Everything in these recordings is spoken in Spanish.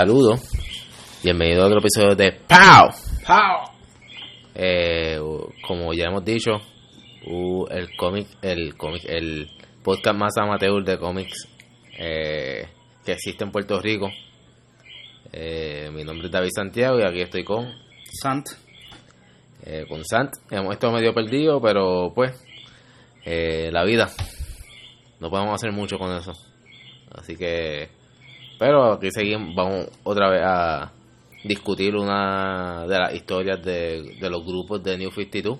Saludos. Bienvenido a otro episodio de POW. ¡Pau! Eh, como ya hemos dicho, uh, el cómic, el cómic, el podcast más amateur de cómics eh, que existe en Puerto Rico. Eh, mi nombre es David Santiago y aquí estoy con, Sant. con Sant. Hemos estado medio perdidos, pero pues, la vida. No podemos hacer mucho con eso. Así que, pero aquí seguimos, vamos otra vez a discutir una de las historias de, de los grupos de New 52.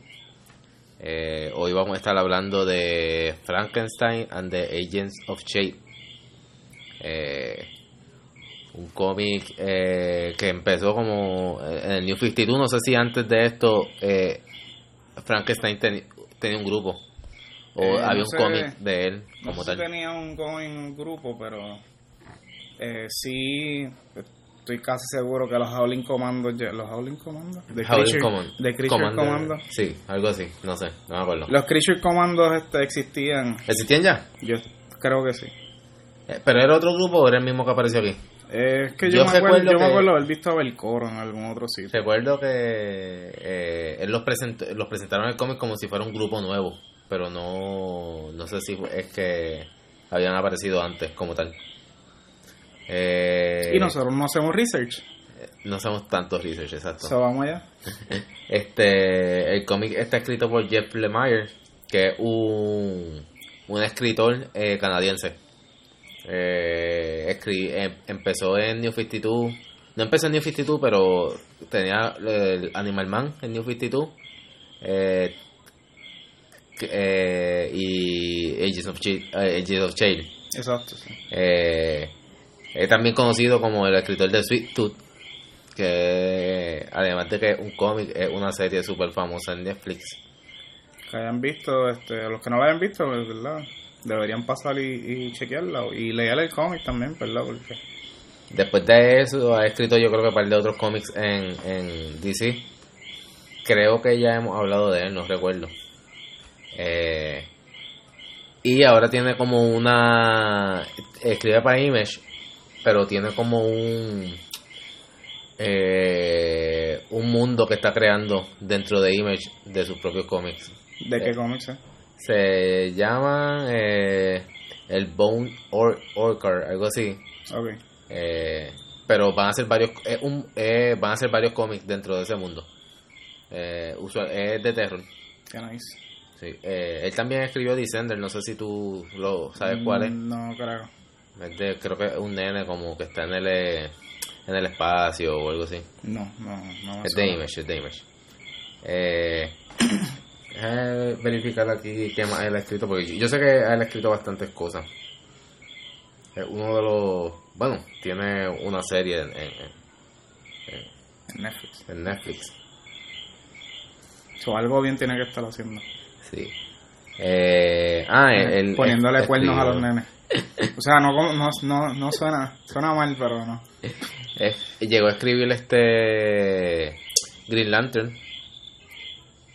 Eh, hoy vamos a estar hablando de Frankenstein and the Agents of Shape. Eh, un cómic eh, que empezó como en el New 52. No sé si antes de esto eh, Frankenstein ten- tenía un grupo o Eh, había no un sé- cómic de él No como sé si tal. tenía un un grupo, pero eh, sí estoy casi seguro que los Howling Commandos, ya- los Howling Commandos, de Creature, Command- Creature Commando, Sí, algo así, no sé, no me acuerdo. los Creature Commandos este, existían, ¿Existían ya? yo creo que sí. Eh, ¿Pero era otro grupo o era el mismo que apareció aquí? Eh, es que Yo yo, me acuerdo, yo me acuerdo haber visto a Belcoro en algún otro sitio. Recuerdo que eh, él los, presentó, los presentaron en el cómic como si fuera un grupo nuevo, pero no, no sé si es que habían aparecido antes como tal. Eh, y nosotros no hacemos research, no hacemos tantos research, exacto. so vamos allá. Este, el cómic está escrito por Jeff Lemire, que es un, un escritor eh, canadiense. Eh, escri- em- empezó en New 52, no empezó en New 52, pero tenía el Animal Man en New 52. Eh, eh, y Agents of, Ch- eh, Agents of Change. Exacto, sí. Eh, es también conocido como el escritor de Sweet Tooth, que además de que es un cómic, es una serie súper famosa en Netflix. Que hayan visto, este, los que no la hayan visto, pues, ¿verdad? Deberían pasar y, y chequearla y leer el cómic también, ¿verdad? Porque Después de eso, ha escrito yo creo que un par de otros cómics en, en DC. Creo que ya hemos hablado de él, no recuerdo. Eh, y ahora tiene como una... Escribe para Image, pero tiene como un... eh, un mundo que está creando dentro de Image de sus propios cómics. ¿De qué Eh. cómics es? Se llaman eh, el Bone or Orcar, algo así. Ok. Eh, pero van a ser varios eh, un, eh, van a ser varios cómics dentro de ese mundo. Eh, usual- es de terror. Qué nice. Sí. Eh, él también escribió Descender, no sé si tú lo sabes cuál es. Mm, No, creo. Es de- creo que es un nene como que está en el eh, en el espacio o algo así. No, no, no. Es de. Image, es de Image. Eh, déjame verificar aquí qué más él ha escrito, porque yo, yo sé que él ha escrito bastantes cosas. Es uno de los... Bueno, tiene una serie en, en- en- En Netflix. en Netflix. So, algo bien tiene que estar haciendo. Sí. Eh, ah, él... Poniéndole él cuernos a los nenes. O sea, no, no, no, no suena, suena mal, pero no. eh, llegó a escribir este... Green Lantern.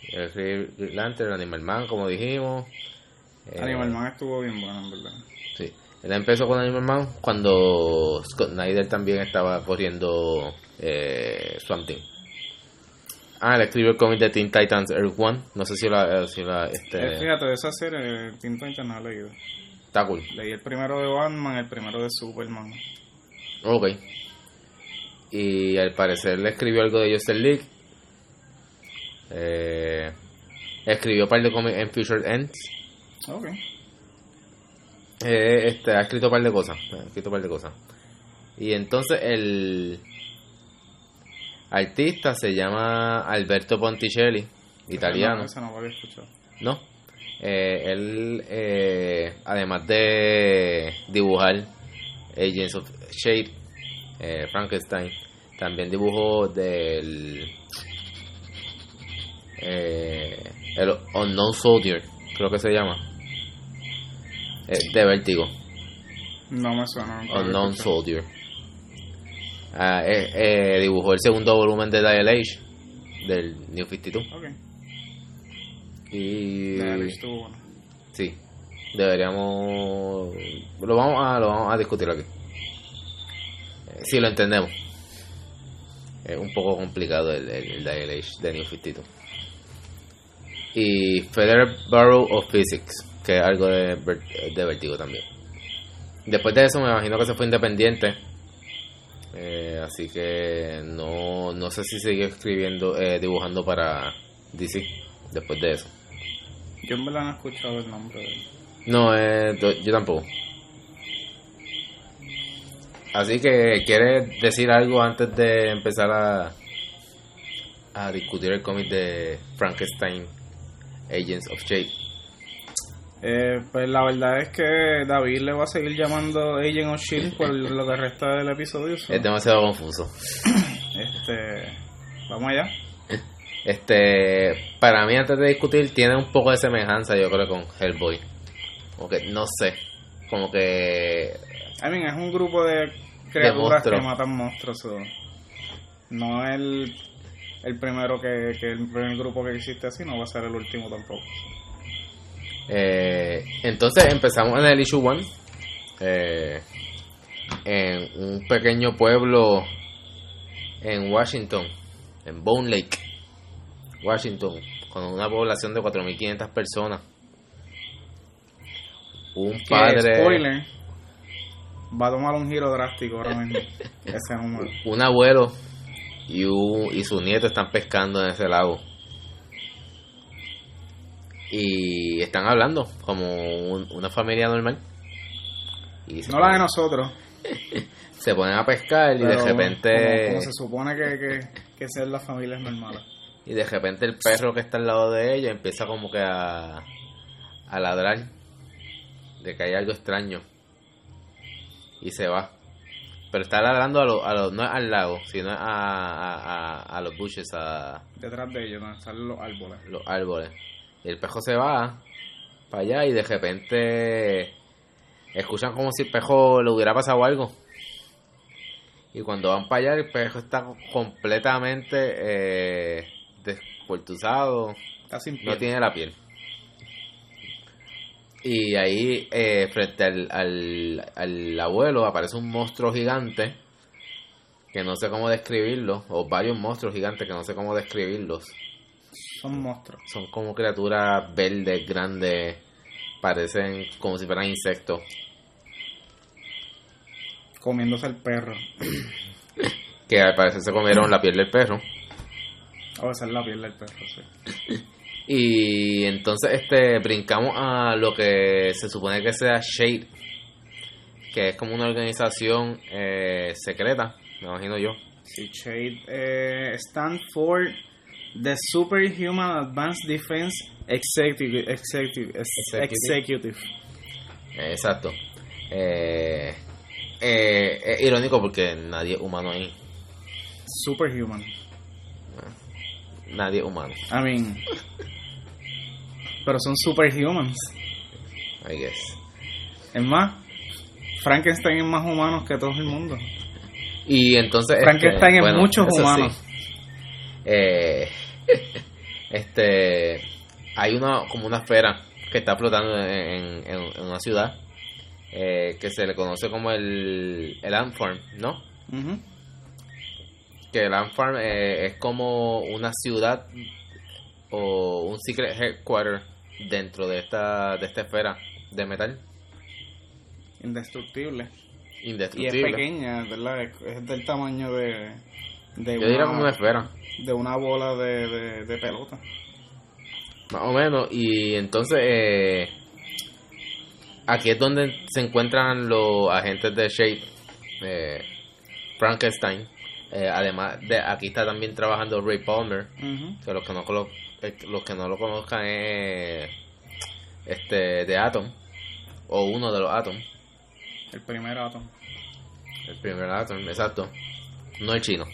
Llegó a escribir Green Lantern, Animal Man, como dijimos. Eh, Animal Man estuvo bien bueno, en verdad. Sí. Él empezó con Animal Man cuando Scott Snyder también estaba corriendo eh, Swamp Thing. Ah, él escribió el cómic de Teen Titans Earth One. No sé si la, si la este, Eh, fíjate, de esa serie, Teen Titans no he leído. Está cool. Leí el primero de Batman, el primero de Superman. Ok. Y al parecer le escribió algo de Justice League. Eh, escribió un par de cómics en Future Ends. Ok. Eh, este, ha escrito un par de cosas. Ha escrito un par de cosas. Y entonces el artista se llama Alberto Ponticelli, italiano. No. ¿no? Eh, él, eh, además de dibujar Agents of Shade, eh, Frankenstein, también dibujó del eh, el Unknown Soldier, creo que se llama, eh, de Vértigo, No me suena. Unknown. Soldier. Ah, eh, eh, dibujó el segundo volumen de Dial Age del New 52 Ok. Y estuvo bueno. Sí, deberíamos. Lo vamos a, lo vamos a discutir aquí. Eh, si lo entendemos. Es un poco complicado el, el, el Dial Age de New 52. Y Federal Bureau of Physics, que es algo de, de Vertigo también. Después de eso me imagino que se fue independiente. Eh, así que no, no sé si siguió escribiendo, eh, dibujando para DC después de eso. Yo en verdad no he escuchado el nombre de él. No, eh, yo tampoco. Así que, ¿quieres decir algo antes de empezar a, a discutir el cómic de Frankenstein Agents of Shade? Eh, pues la verdad es que David le va a seguir llamando Agent of Shield por lo que resta del episodio. so, Es demasiado confuso. Este, vamos allá. Este, para mí antes de discutir tiene un poco de semejanza yo creo con Hellboy. Como que, no sé, como que I mean, es un grupo de criaturas que matan monstruos. No es el, el primero que, que el primer grupo que existe así, no va a ser el último tampoco. Eh, entonces empezamos en el issue 1 eh, en un pequeño pueblo en Washington, en Bone Lake, Washington, con una población de 4.500 personas. Un padre, spoiler, va a tomar un giro drástico ahora mismo. ese número. un abuelo y, un- y su nieto están pescando en ese lago. Y están hablando como un- una familia normal. Y No la de nosotros. se ponen a pescar y de repente Como, como se supone que, que, que sean las familias normales. Y de repente el perro que está al lado de ella empieza como que a, a ladrar. De que hay algo extraño. Y se va. Pero está ladrando a lo, a lo- no es al lago sino a, a, a, a los bushes a Detrás de ellos, donde están los árboles. los árboles. Y el pejo se va para allá y de repente escuchan como si el pejo le hubiera pasado algo. Y cuando van para allá el pejo está completamente eh, Está sin no tiene la piel y ahí eh, frente al, al, al abuelo aparece un monstruo gigante que no sé cómo describirlo o varios monstruos gigantes que no sé cómo describirlos Son monstruos. son como criaturas verdes, grandes, parecen como si fueran insectos. Comiéndose el perro. Que al parecer se comieron la piel del perro. O esa es la piel del perro, sí. Y entonces este brincamos a lo que se supone que sea Shade, que es como una organización eh, secreta, me imagino yo. Sí, Shade eh, stand for the Superhuman Advanced Defense Executive. Executive. ex- Executive. executive. Exacto. Eh, eh, es irónico porque nadie es humano ahí. Superhuman. Nadie es humano, I mean. Pero son superhumans. I guess. Es más, Frankenstein es más humano que todo el mundo. Y entonces. Frankenstein es bueno, muchos sí. humanos. Eh, este. Hay una como una esfera que está flotando en, en- en una ciudad eh, que se le conoce como el, el Ant Farm, ¿no? Ujú. Que el Ant Farm eh, es como una ciudad o un secret headquarter dentro de esta, de esta esfera de metal Indestructible. Y es indestructible. pequeña, ¿verdad? Es, es del tamaño de. de Yo diría como una esfera. de una bola de, de, de pelota. Más o menos. Y entonces, eh, aquí es donde se encuentran los agentes de Shape, eh, Frankenstein. Eh, además, de aquí está también trabajando Ray Palmer. Que los que no, eh, los que no lo conozcan es este de Atom. O uno de los Atom. El primer átomo. El primer Atom, exacto. No el chino,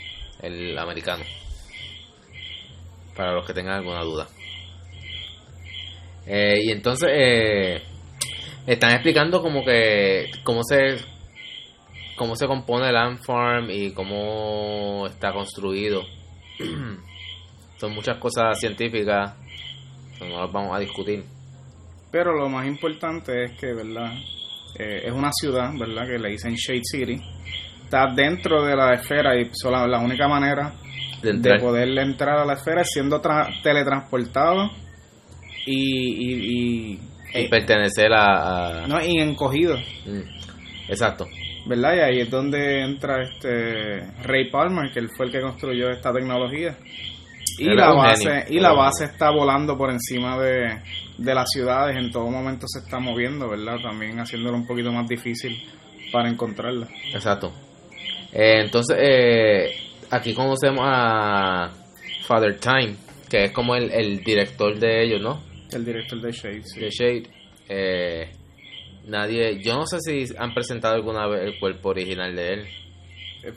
el americano. Para los que tengan alguna duda. Eh, y entonces eh, están explicando como que cómo se cómo se compone el Ant Farm y cómo está construido. Son muchas cosas científicas que no las vamos a discutir. Pero lo más importante es que, ¿verdad? Eh, es una ciudad, ¿verdad? Que le dicen Shade City. está dentro de la esfera y sola, la única manera De de, entrar. poder entrar a la esfera es siendo tra- teletransportado y, y, y, Y pertenecer a... a- no, y encogido. Mm, Exacto. ¿Verdad? Y ahí es donde entra este Ray Palmer, que él fue el que construyó esta tecnología. Y Era la base genio. y la base está volando por encima de, de las ciudades, en todo momento se está moviendo, ¿verdad? También haciéndolo un poquito más difícil para encontrarla. Exacto. Eh, entonces, eh, aquí conocemos a Father Time, que es como el, el director de ellos, ¿no? El director de Shade, sí. De Shade. Eh, nadie, yo no sé si han presentado alguna vez el cuerpo original de él.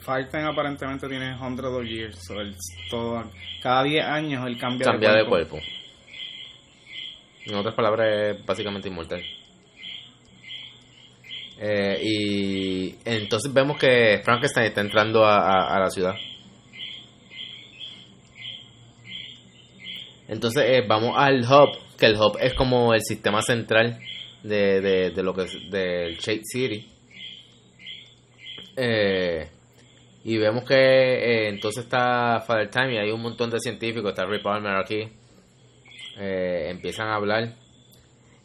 Fighting aparentemente tiene hundred of years, so él todo, cada 10 años él cambia, Cambia de de cuerpo. cuerpo. En otras palabras, es básicamente inmortal. Eh, y entonces vemos que Frankenstein está entrando a, a- a la ciudad. Entonces eh, vamos al hub, que el hub es como el sistema central de, de, de lo que es del Shade City. Eh, y vemos que eh, entonces está Father Time y hay un montón de científicos, está Ray Palmer aquí. Eh, empiezan a hablar.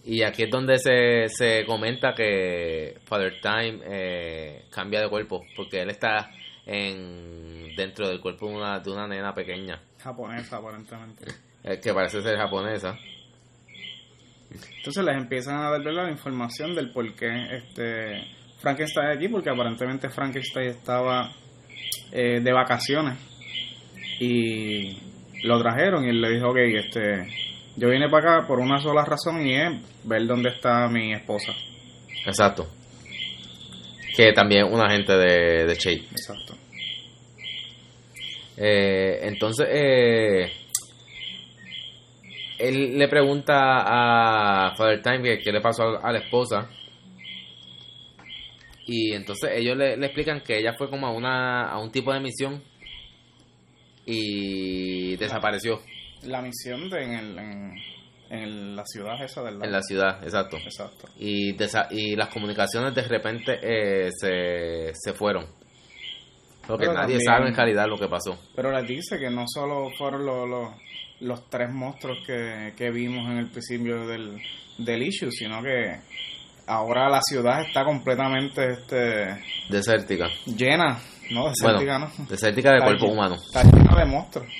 Y aquí es donde se, se comenta que Father Time eh, cambia de cuerpo, porque él está en dentro del cuerpo de una, de una nena pequeña, Japonesa aparentemente. que parece ser japonesa. Entonces les empiezan a dar la información del por qué este Frankenstein aquí, porque aparentemente Frankenstein estaba eh, de vacaciones y lo trajeron y él le dijo, ok, este, yo vine para acá por una sola razón y es ver dónde está mi esposa. Exacto. Que también un agente de, de Shade. Exacto. Eh, entonces, eh, él le pregunta a Father Time que qué le pasó a, la esposa. Y entonces ellos le, le explican que ella fue como a, una, a un tipo de misión y desapareció La misión de en, el, en, en la ciudad esa del en la ciudad, exacto. Exacto. Y, desa- y las comunicaciones de repente eh, se, se fueron. Porque Pero nadie también- sabe en realidad lo que pasó. Pero les dice que no solo fueron los, los, los tres monstruos que, que vimos en el principio del, del issue, sino que ahora la ciudad está completamente este, Desértica. llena, ¿no? Desértica, Bueno, ¿no? desértica de Está cuerpo llena- humano. Está llena de monstruos.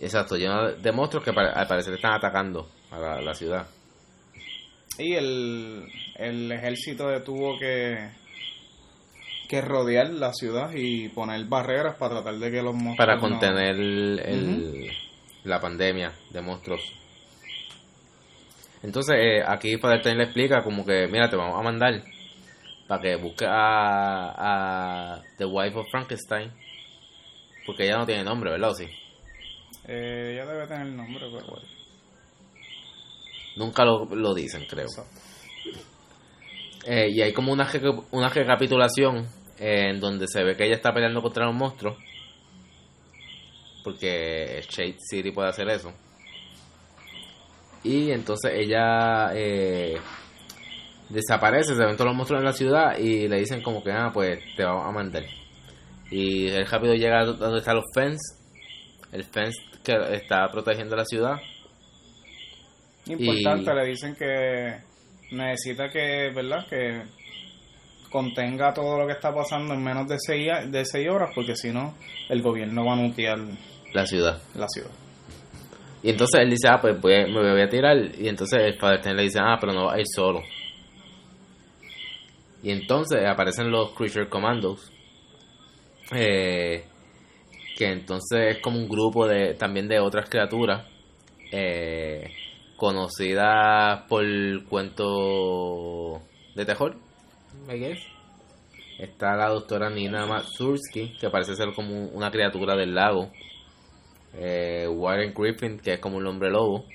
Exacto, lleno de- monstruos que al parecer están atacando a la, la ciudad. Y el, el ejército tuvo que, que rodear la ciudad y poner barreras para tratar de que los monstruos Para no- contener el, la pandemia de monstruos. Entonces, eh, aquí Father Time le explica como que, mira, te vamos a mandar para que busque a, a The Wife of Frankenstein. Porque ella no tiene nombre, ¿verdad? ¿O sí? Eh, ella debe tener el nombre, pero bueno. Nunca lo, lo dicen, creo. Eh, y hay como una, una recapitulación eh, en donde se ve que ella está peleando contra los monstruos. Porque Shade City puede hacer eso. Y entonces ella eh, desaparece, se ven todos los monstruos en la ciudad y le dicen como que, ah, pues te vamos a mandar. Y él rápido llega a donde están los fence. El fence que está protegiendo la ciudad. Importante, Y- le dicen que necesita que, ¿verdad? Que contenga todo lo que está pasando en menos de seis, de seis horas, porque si no, el gobierno va a nuclear La ciudad. la ciudad. Y entonces él dice, ah, pues voy me voy a tirar. Y entonces el Father le dice, ah, pero no va a ir solo. Y entonces aparecen los Creature Commandos. eh, que entonces es como un grupo de también de otras criaturas. eh, conocidas por cuento de terror. I guess. Está la doctora Nina Matsursky, que parece ser como una criatura del lago eh, Warren Griffin, que es como un hombre lobo,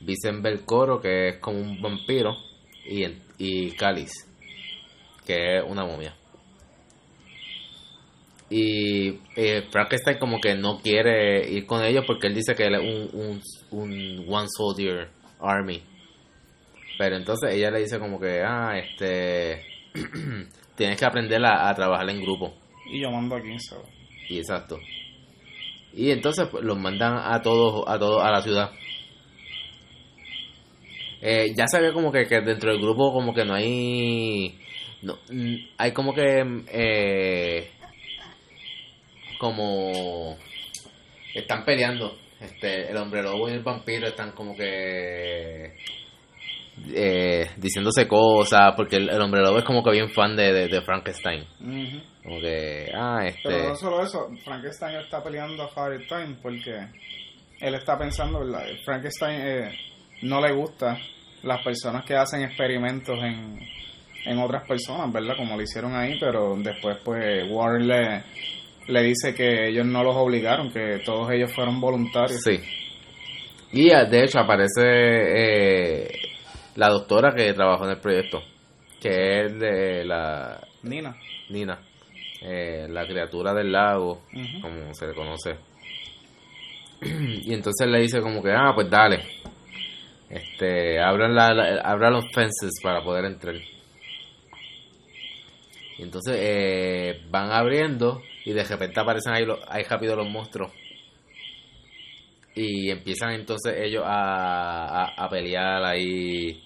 Vincent Belcoro, que es como un vampiro, y, y Cáliz, que es una momia. Y eh, Frankenstein como que no quiere ir con ellos porque él dice que él es un, un, un One Soldier Army. Pero entonces ella le dice como que, ah, este, tienes que aprender a, a trabajar en grupo. Y yo mando aquí, so. Y exacto. Y entonces pues, los mandan a todos a todos a la ciudad. Eh, ya ve como que, que dentro del grupo como que no hay no, hay como que eh, como están peleando este el hombre lobo y el vampiro están como que eh, diciéndose cosas porque el, el hombre lobo es como que bien fan de, de, de Frankenstein como que ah este Pero no solo eso, Frankenstein está peleando a Time porque él está pensando, ¿verdad? Frankenstein eh, no le gusta las personas que hacen experimentos en, en otras personas, ¿verdad? Como lo hicieron ahí, pero después pues Warren le, le dice que ellos no los obligaron, que todos ellos fueron voluntarios. Sí. Y de hecho aparece eh, la doctora que trabajó en el proyecto, que es de la Nina. Nina, eh, la criatura del lago, como se le conoce. y entonces le dice como que, ah, pues dale. Este, abran, la, la- abran los fences para poder entrar. Y entonces eh, van abriendo y de repente aparecen ahí, los, ahí rápido los monstruos. Y empiezan entonces ellos a, a, a pelear ahí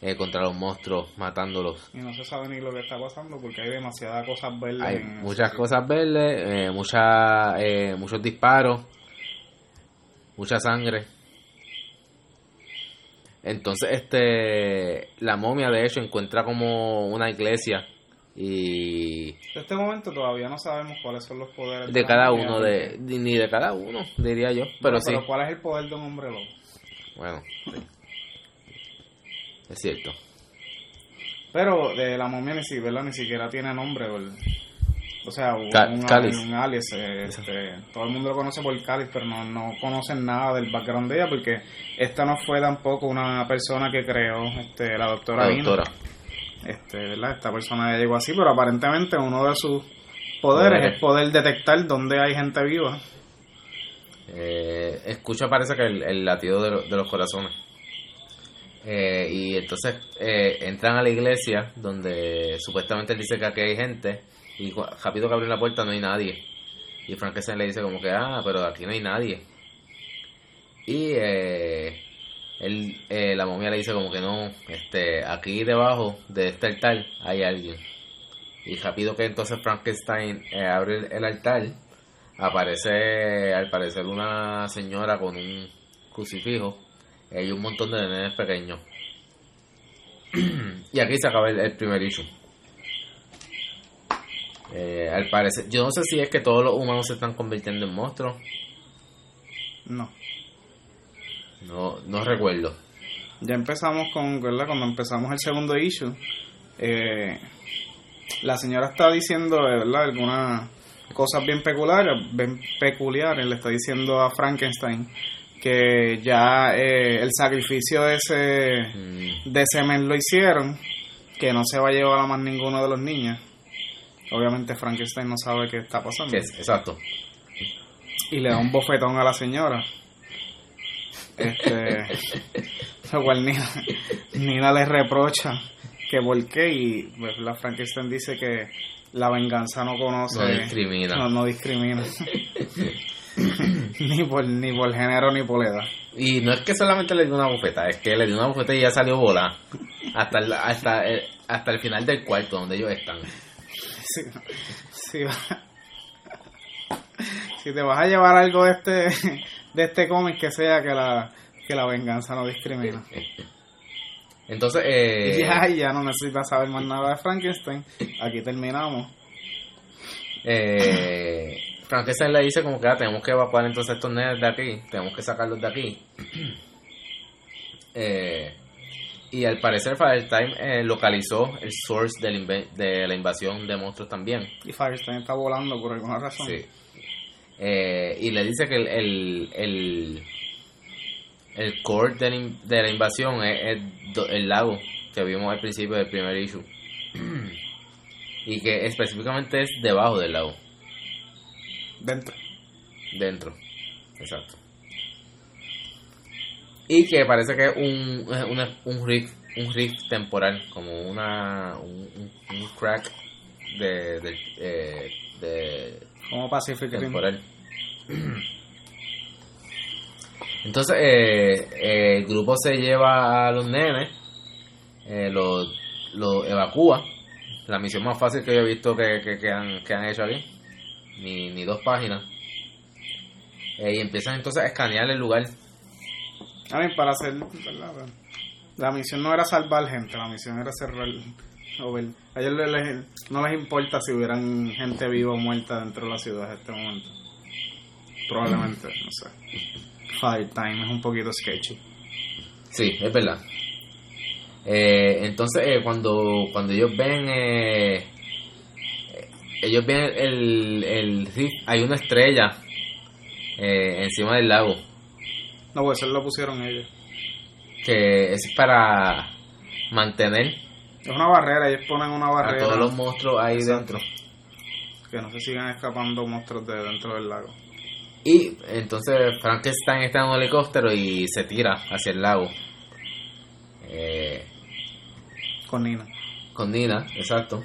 eh, contra los monstruos, matándolos. Y no se sabe ni lo que está pasando porque hay demasiadas cosas verdes. Hay en muchas cosas verdes, eh, mucha, eh, muchos disparos, mucha sangre. Entonces, este, la momia de hecho encuentra como una iglesia y En este momento todavía no sabemos cuáles son los poderes de cada uno de ni de cada uno diría yo, pero Bueno, sí, ¿cuál es el poder de un hombre lobo? bueno, es cierto. Pero de la momia ni, si- ¿verdad? ni siquiera tiene nombre. ¿verdad? O sea, un, un, Cáliz. un alias. eh, este, todo el mundo lo conoce por Cáliz, pero no, no conocen nada del background de ella porque esta no fue tampoco una persona que creó este, la doctora La doctora. Este, ¿verdad? Esta persona ya llegó así, pero aparentemente uno de sus poderes es poder detectar dónde hay gente viva. Eh, escucha parece que el, el latido de, lo- de los corazones. Eh, y entonces eh, entran a la iglesia donde supuestamente él dice que aquí hay gente y rápido que abre la puerta no hay nadie. Y Frankenstein le dice como que, ah, pero aquí no hay nadie. Y eh, él, eh, la momia le dice como que no, este, aquí debajo de este altar hay alguien. Y rápido que entonces Frankenstein eh, abre el, altar aparece al parecer una señora con un crucifijo y un montón de nenes pequeños. y aquí se acaba el, el primer issue. Eh, al parecer, yo no sé si es que todos los humanos se están convirtiendo en monstruos. No. No, no recuerdo. Ya empezamos con, ¿verdad? Cuando empezamos el segundo issue, eh, la señora está diciendo, ¿verdad? Algunas cosas bien peculiares, bien peculiares. Le está diciendo a Frankenstein que ya eh, el sacrificio de ese, Mm, de ese men lo hicieron, que no se va a llevar a más ninguno de los niños. Obviamente Frankenstein no sabe qué está pasando. Exacto. y le da un bofetón a la señora. Este, lo cual Nina, Nina le reprocha que por qué y pues, la Frankenstein dice que la venganza no conoce, No discrimina. no, no discrimina. ni por ni por género ni por edad. Y no es que solamente le dio una bufeta, es que le dio una bufeta y ya salió volada. Hasta el, hasta, el, hasta el final del cuarto donde ellos están. Si, si, va- si te vas a llevar algo de este de este cómic que sea que la que la venganza no discrimina. Entonces, eh, Ya, ya no necesitas saber más nada de Frankenstein. Aquí terminamos. eh, Frankenstein le dice como que ah, tenemos que evacuar entonces estos nenes de aquí, tenemos que sacarlos de aquí. Eh, y al parecer Firetime eh, localizó el source del de la invasión de monstruos también. Y Firestein está volando por alguna razón. Sí. Eh, y le dice que el, el, el, el core de la, in- de la invasión es, el lago que vimos al principio del primer issue. y que específicamente es debajo del lago, Dentro. dentro. Exacto. Y que parece que es un, una- un rift un rift temporal, como una un, un- un crack de, de, eh, de Como Pacific Rim. temporal. Entonces, eh, eh, el grupo se lleva a los nenes, eh, los los evacúa. La misión más fácil que yo he visto que, que, que han, que han hecho aquí. Ni, ni dos páginas. Y empiezan entonces a escanear el lugar. A mí, para hacer. ¿verdad? La misión no era salvar gente, la misión era cerrar. A ellos les- no les importa si hubieran gente viva o muerta dentro de la ciudad en este momento. Probablemente, no sé. Fire Time es un poquito sketchy. Sí, es verdad. Eh, entonces, eh, cuando, cuando ellos ven, eh, eh, ellos ven el, el hay una estrella eh, encima del lago, No, pues eso lo pusieron ellos. que es para mantener Es una barrera, ellos ponen una a barrera todos los monstruos ahí Exacto. dentro. que no se sigan escapando monstruos de dentro del lago. Y entonces Frankenstein está en un helicóptero y se tira hacia el lago. Eh, Con Nina. con Nina, exacto.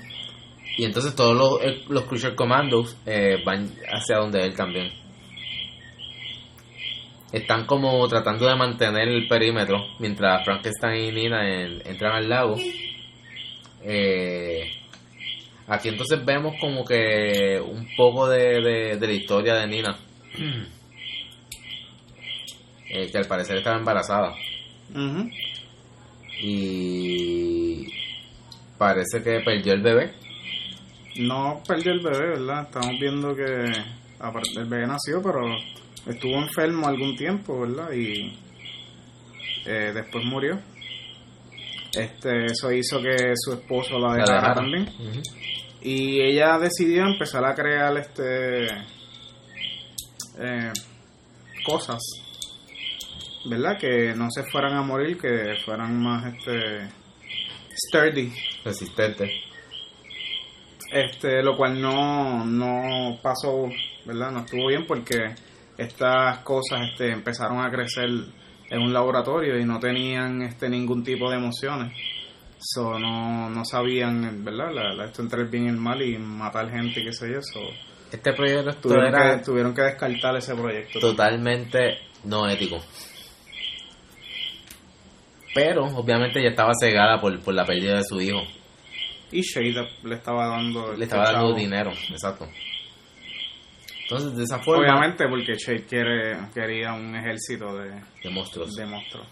Y entonces todos los, el- los Cruiser Commandos eh, van hacia donde él también. Están como tratando de mantener el perímetro mientras Frankenstein y Nina en- entran al lago. Eh, aquí entonces vemos como que un poco de, de- de la historia de Nina. Eh, que al parecer estaba embarazada. Y parece que perdió el bebé. No perdió el bebé, ¿verdad? Estamos viendo que el bebé nació, pero estuvo enfermo algún tiempo, ¿verdad? Y eh, después murió. Este, eso hizo que su esposo la La dejara también. Y ella decidió empezar a crear este eh, cosas, ¿verdad? Que no se fueran a morir, que fueran más este sturdy. Resistente. Este, lo cual no, no pasó, ¿verdad? No estuvo bien porque estas cosas este, empezaron a crecer en un laboratorio y no tenían este ningún tipo de emociones. So, no, no sabían, ¿verdad? La, la- esto entre el bien y el mal y matar gente y qué sé yo. So, Este proyecto tuvieron, era que, tuvieron que descartar ese proyecto. totalmente no ético. Pero obviamente ella estaba cegada por, por la pérdida de su hijo. Y Shade le estaba dando... Le estaba dando dinero, exacto. Entonces, de esa forma, Obviamente porque Shade quiere, quería un ejército de, de monstruos. de monstruos.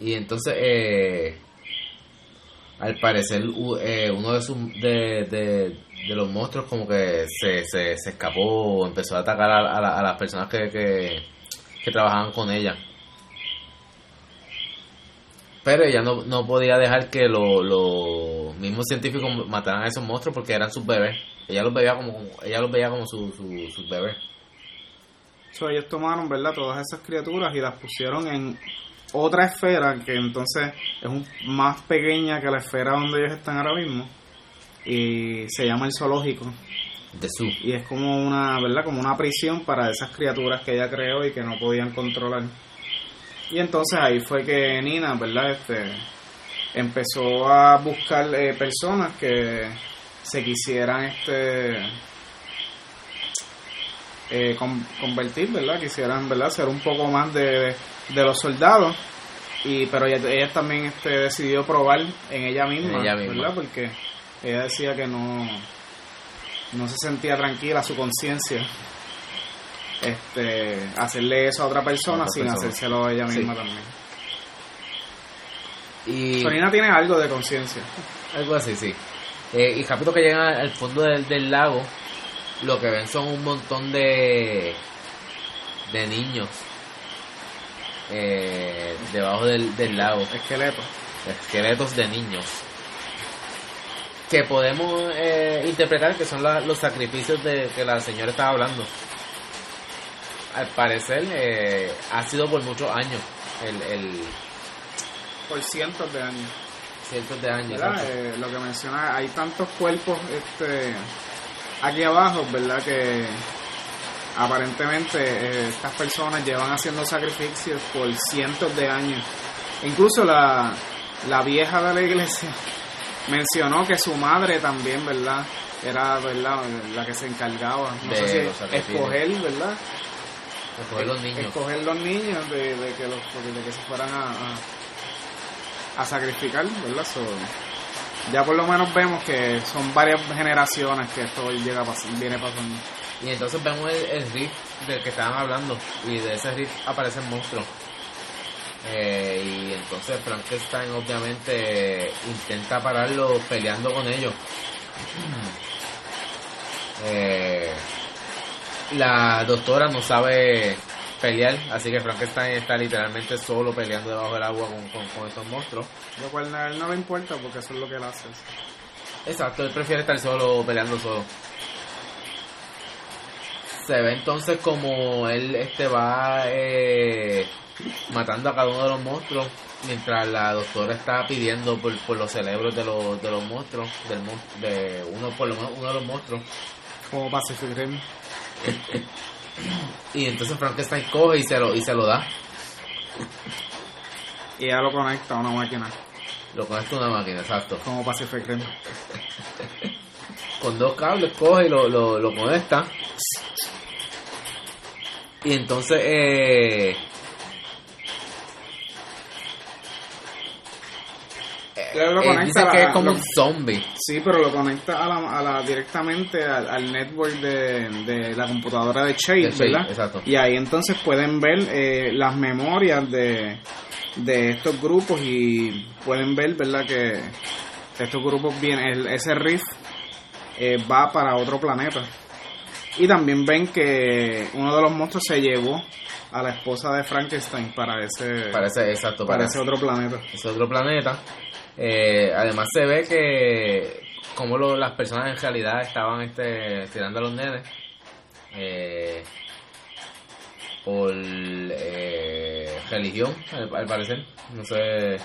Y entonces, eh, al parecer, u- eh, uno de, sus, de, de, de los monstruos como que se, se, se escapó o empezó a atacar a, a la- a las personas que, que, que trabajaban con ella. Pero ella no, no podía dejar que lo- los mismos científicos mataran a esos monstruos porque eran sus bebés. Ella los veía como, ella los veía como su- su- sus bebés. So, ellos tomaron, ¿verdad? Todas esas criaturas y las pusieron en otra esfera que entonces es un, más pequeña que la esfera donde ellos están ahora mismo y se llama el zoológico De su. y es como una, ¿verdad? Como una prisión para esas criaturas que ella creó y que no podían controlar. Y entonces ahí fue que Nina, ¿verdad? Este empezó a buscar eh, personas que se quisieran este eh, con- convertir, ¿verdad? Quisieran, ¿verdad? Ser un poco más de, de los soldados. Y, pero ella, ella también este, decidió probar en ella misma, En ella misma. ¿verdad? Porque ella decía que no, no se sentía tranquila su conciencia este hacerle eso a otra persona otra sin persona. hacérselo a ella Sí. misma también. Y... Sonina tiene algo de conciencia. Algo así, sí. Eh, y rápido que llegan al fondo del, del lago, lo que ven son un montón de de niños eh, debajo del, del lago, Esqueleto. esqueletos de niños que podemos eh, interpretar que son la- los sacrificios de que la señora estaba hablando. Al parecer eh, ha sido por muchos años, el, el Por cientos de años. Cientos de años. Eh, lo que menciona, hay tantos cuerpos este, aquí abajo, ¿verdad? Que aparentemente eh, estas personas llevan haciendo sacrificios por cientos de años. Incluso la, la vieja de la iglesia mencionó que su madre también, ¿verdad? Era, ¿verdad? La que se encargaba, no De sé si escoger, ¿verdad? Escoger los niños. Escoger los niños de, de que, los, de que se fueran a, a, a sacrificar, ¿verdad? So, ya por lo menos vemos que son varias generaciones que esto llega viene pasando. Y entonces vemos el, el riff del que estaban hablando. Y de ese riff aparecen monstruos. Eh, y entonces Frankenstein obviamente intenta pararlo peleando con ellos. Eh, la doctora no sabe pelear, así que Frankenstein está literalmente solo peleando debajo del agua con, con, con estos monstruos. Lo cual a él no le importa porque eso es lo que él hace. Exacto, él prefiere estar solo, peleando solo. Se ve entonces como él este va eh, matando a cada uno de los monstruos mientras la doctora está pidiendo por, por los cerebros de los, de los monstruos, del de uno por lo menos uno de los monstruos. Como Pacific Rim. Y entonces Frankenstein coge y se lo, y se lo da. Y ella lo conecta a una máquina. Lo conecta a una máquina, exacto. Como Pacific Rim. con dos cables coge y lo, lo, lo conecta y entonces eh, lo eh, dice a que es como lo- un zombie Sí, pero lo conecta a la, a la, directamente al, al network de, de la computadora de Shade, De Shade, ¿verdad? exacto. Y ahí entonces pueden ver eh, las memorias de, de estos grupos y pueden ver, ¿verdad? Que estos grupos vienen, el- ese riff eh, va para otro planeta. Y también ven que uno de los monstruos se llevó a la esposa de Frankenstein para ese, parece exacto para parece ese otro planeta. ese otro planeta Eh, además se ve que como lo- las personas en realidad estaban este tirando a los nenes eh, por eh, religión al, al parecer no sé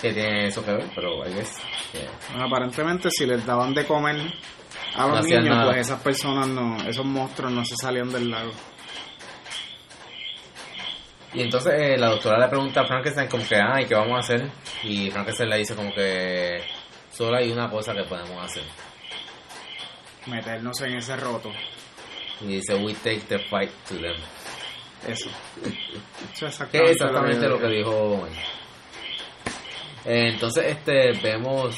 qué tiene eso que ver pero I guess, yeah. Bueno, aparentemente si les daban de comer a los No niños, pues esas personas no, esos monstruos no se salían del lago. Y entonces eh, la doctora le pregunta a Frankenstein como que, ah, ¿y qué vamos a hacer? Y Frankenstein le dice como que solo hay una cosa que podemos hacer. Meternos en ese roto. Y dice, we take the fight to them. Eso. Eso es Que es exactamente lo que dijo. Eh, entonces este vemos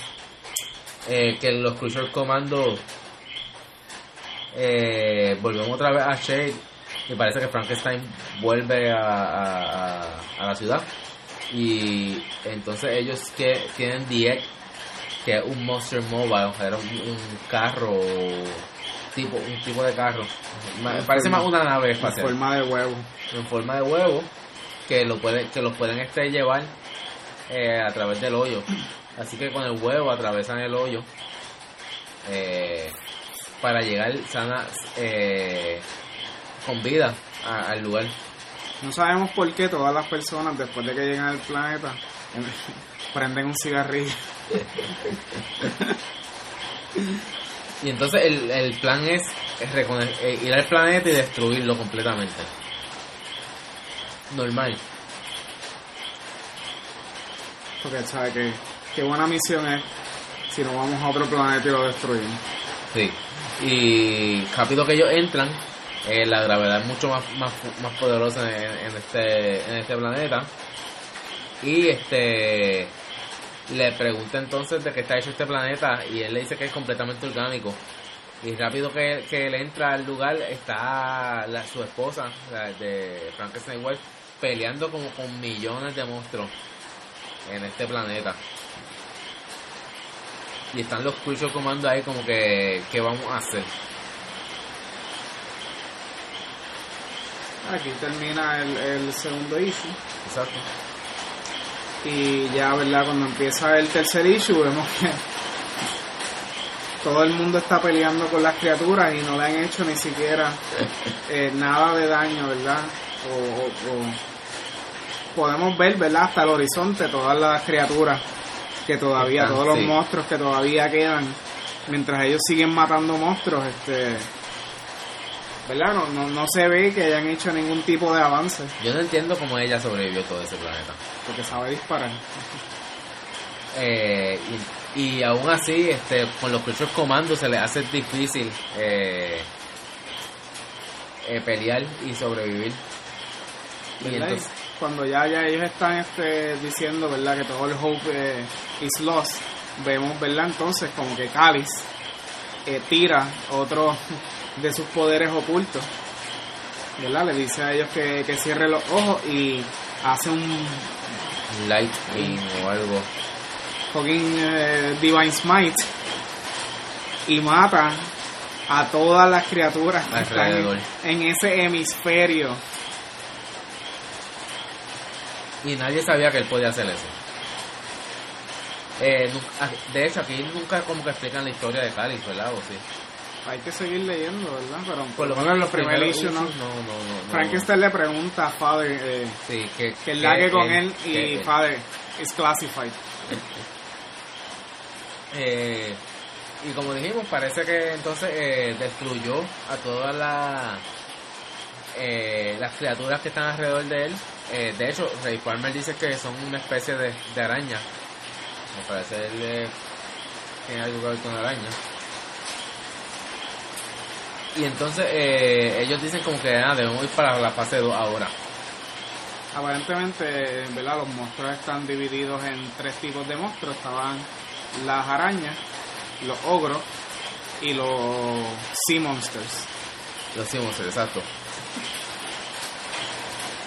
eh, que los Cruiser Commando eh, volvemos otra vez a Shade y parece que Frankenstein vuelve a, a- la ciudad y entonces ellos que tienen The Egg que es un Monster Mobile era un, un carro tipo un tipo de carro. Me parece más una nave En espacial. forma de huevo. en forma de huevo que lo puede, que los pueden este llevar eh, a través del hoyo. Así que con el huevo atravesan el hoyo eh, para llegar sana eh, con vida a- al lugar No sabemos por qué todas las personas después de que llegan al planeta prenden un cigarrillo. y entonces el, el plan es, es eh, ir al planeta y destruirlo completamente normal Porque sabe que qué buena misión es si nos vamos a otro planeta y lo destruimos. Sí, y rápido que ellos entran, eh, la gravedad es mucho más, más, más poderosa en, este, en este planeta. Y este le pregunta entonces de qué está hecho este planeta y él le dice que es completamente orgánico. Y rápido que, que él entra al lugar está la- su esposa la de Frankenstein peleando como con millones de monstruos en este planeta. Y están los Crucial Commando ahí como que, ¿qué vamos a hacer? Aquí termina el, el segundo issue. Exacto. Y ya, ¿verdad? Cuando empieza el tercer issue, vemos que todo el mundo está peleando con las criaturas y no le han hecho ni siquiera eh, nada de daño, ¿verdad? O, o- o- podemos ver, ¿verdad? Hasta el horizonte todas las criaturas que todavía, Están, todos los monstruos que todavía quedan, mientras ellos siguen matando monstruos, este. ¿Verdad? No, no, no se ve que hayan hecho ningún tipo de avance, Yo no entiendo cómo ella sobrevivió todo ese planeta. porque sabe disparar. Eh, y, y aún así, este, con los Creature Commandos se les hace difícil eh, eh, pelear y sobrevivir. Y entonces, cuando ya, ya ellos están este, diciendo verdad que todo el hope is lost vemos verdad entonces como que Cáliz tira otro de sus poderes ocultos verdad le dice a ellos que, que cierren los ojos y hace un Lightning o algo. fucking eh, Divine Smite y mata a todas las criaturas que están Alrededor. en ese hemisferio Y nadie sabía que él podía hacer eso. Eh, nunca- de hecho, aquí nunca como que explican la historia de Cáliz, ¿verdad? ¿O sí? Hay que seguir leyendo verdad pero Por lo menos en los primeros issues no no, no. Frankenstein le pregunta a Father eh, Sí, que, que lague con él y que- Father is classified. Eh, y como dijimos, parece que entonces eh, destruyó a todas las eh, las criaturas que están alrededor de él. Eh, de hecho, Ray Palmer dice que son una especie de, de araña. Me parece él tiene algo que ver con araña. Y entonces eh, ellos dicen como que ah, debemos ir para la fase 2 ahora. Aparentemente, en verdad, los monstruos están divididos en tres tipos de monstruos. Estaban las arañas, los ogros y los sea monsters. Lo hicimos, exacto.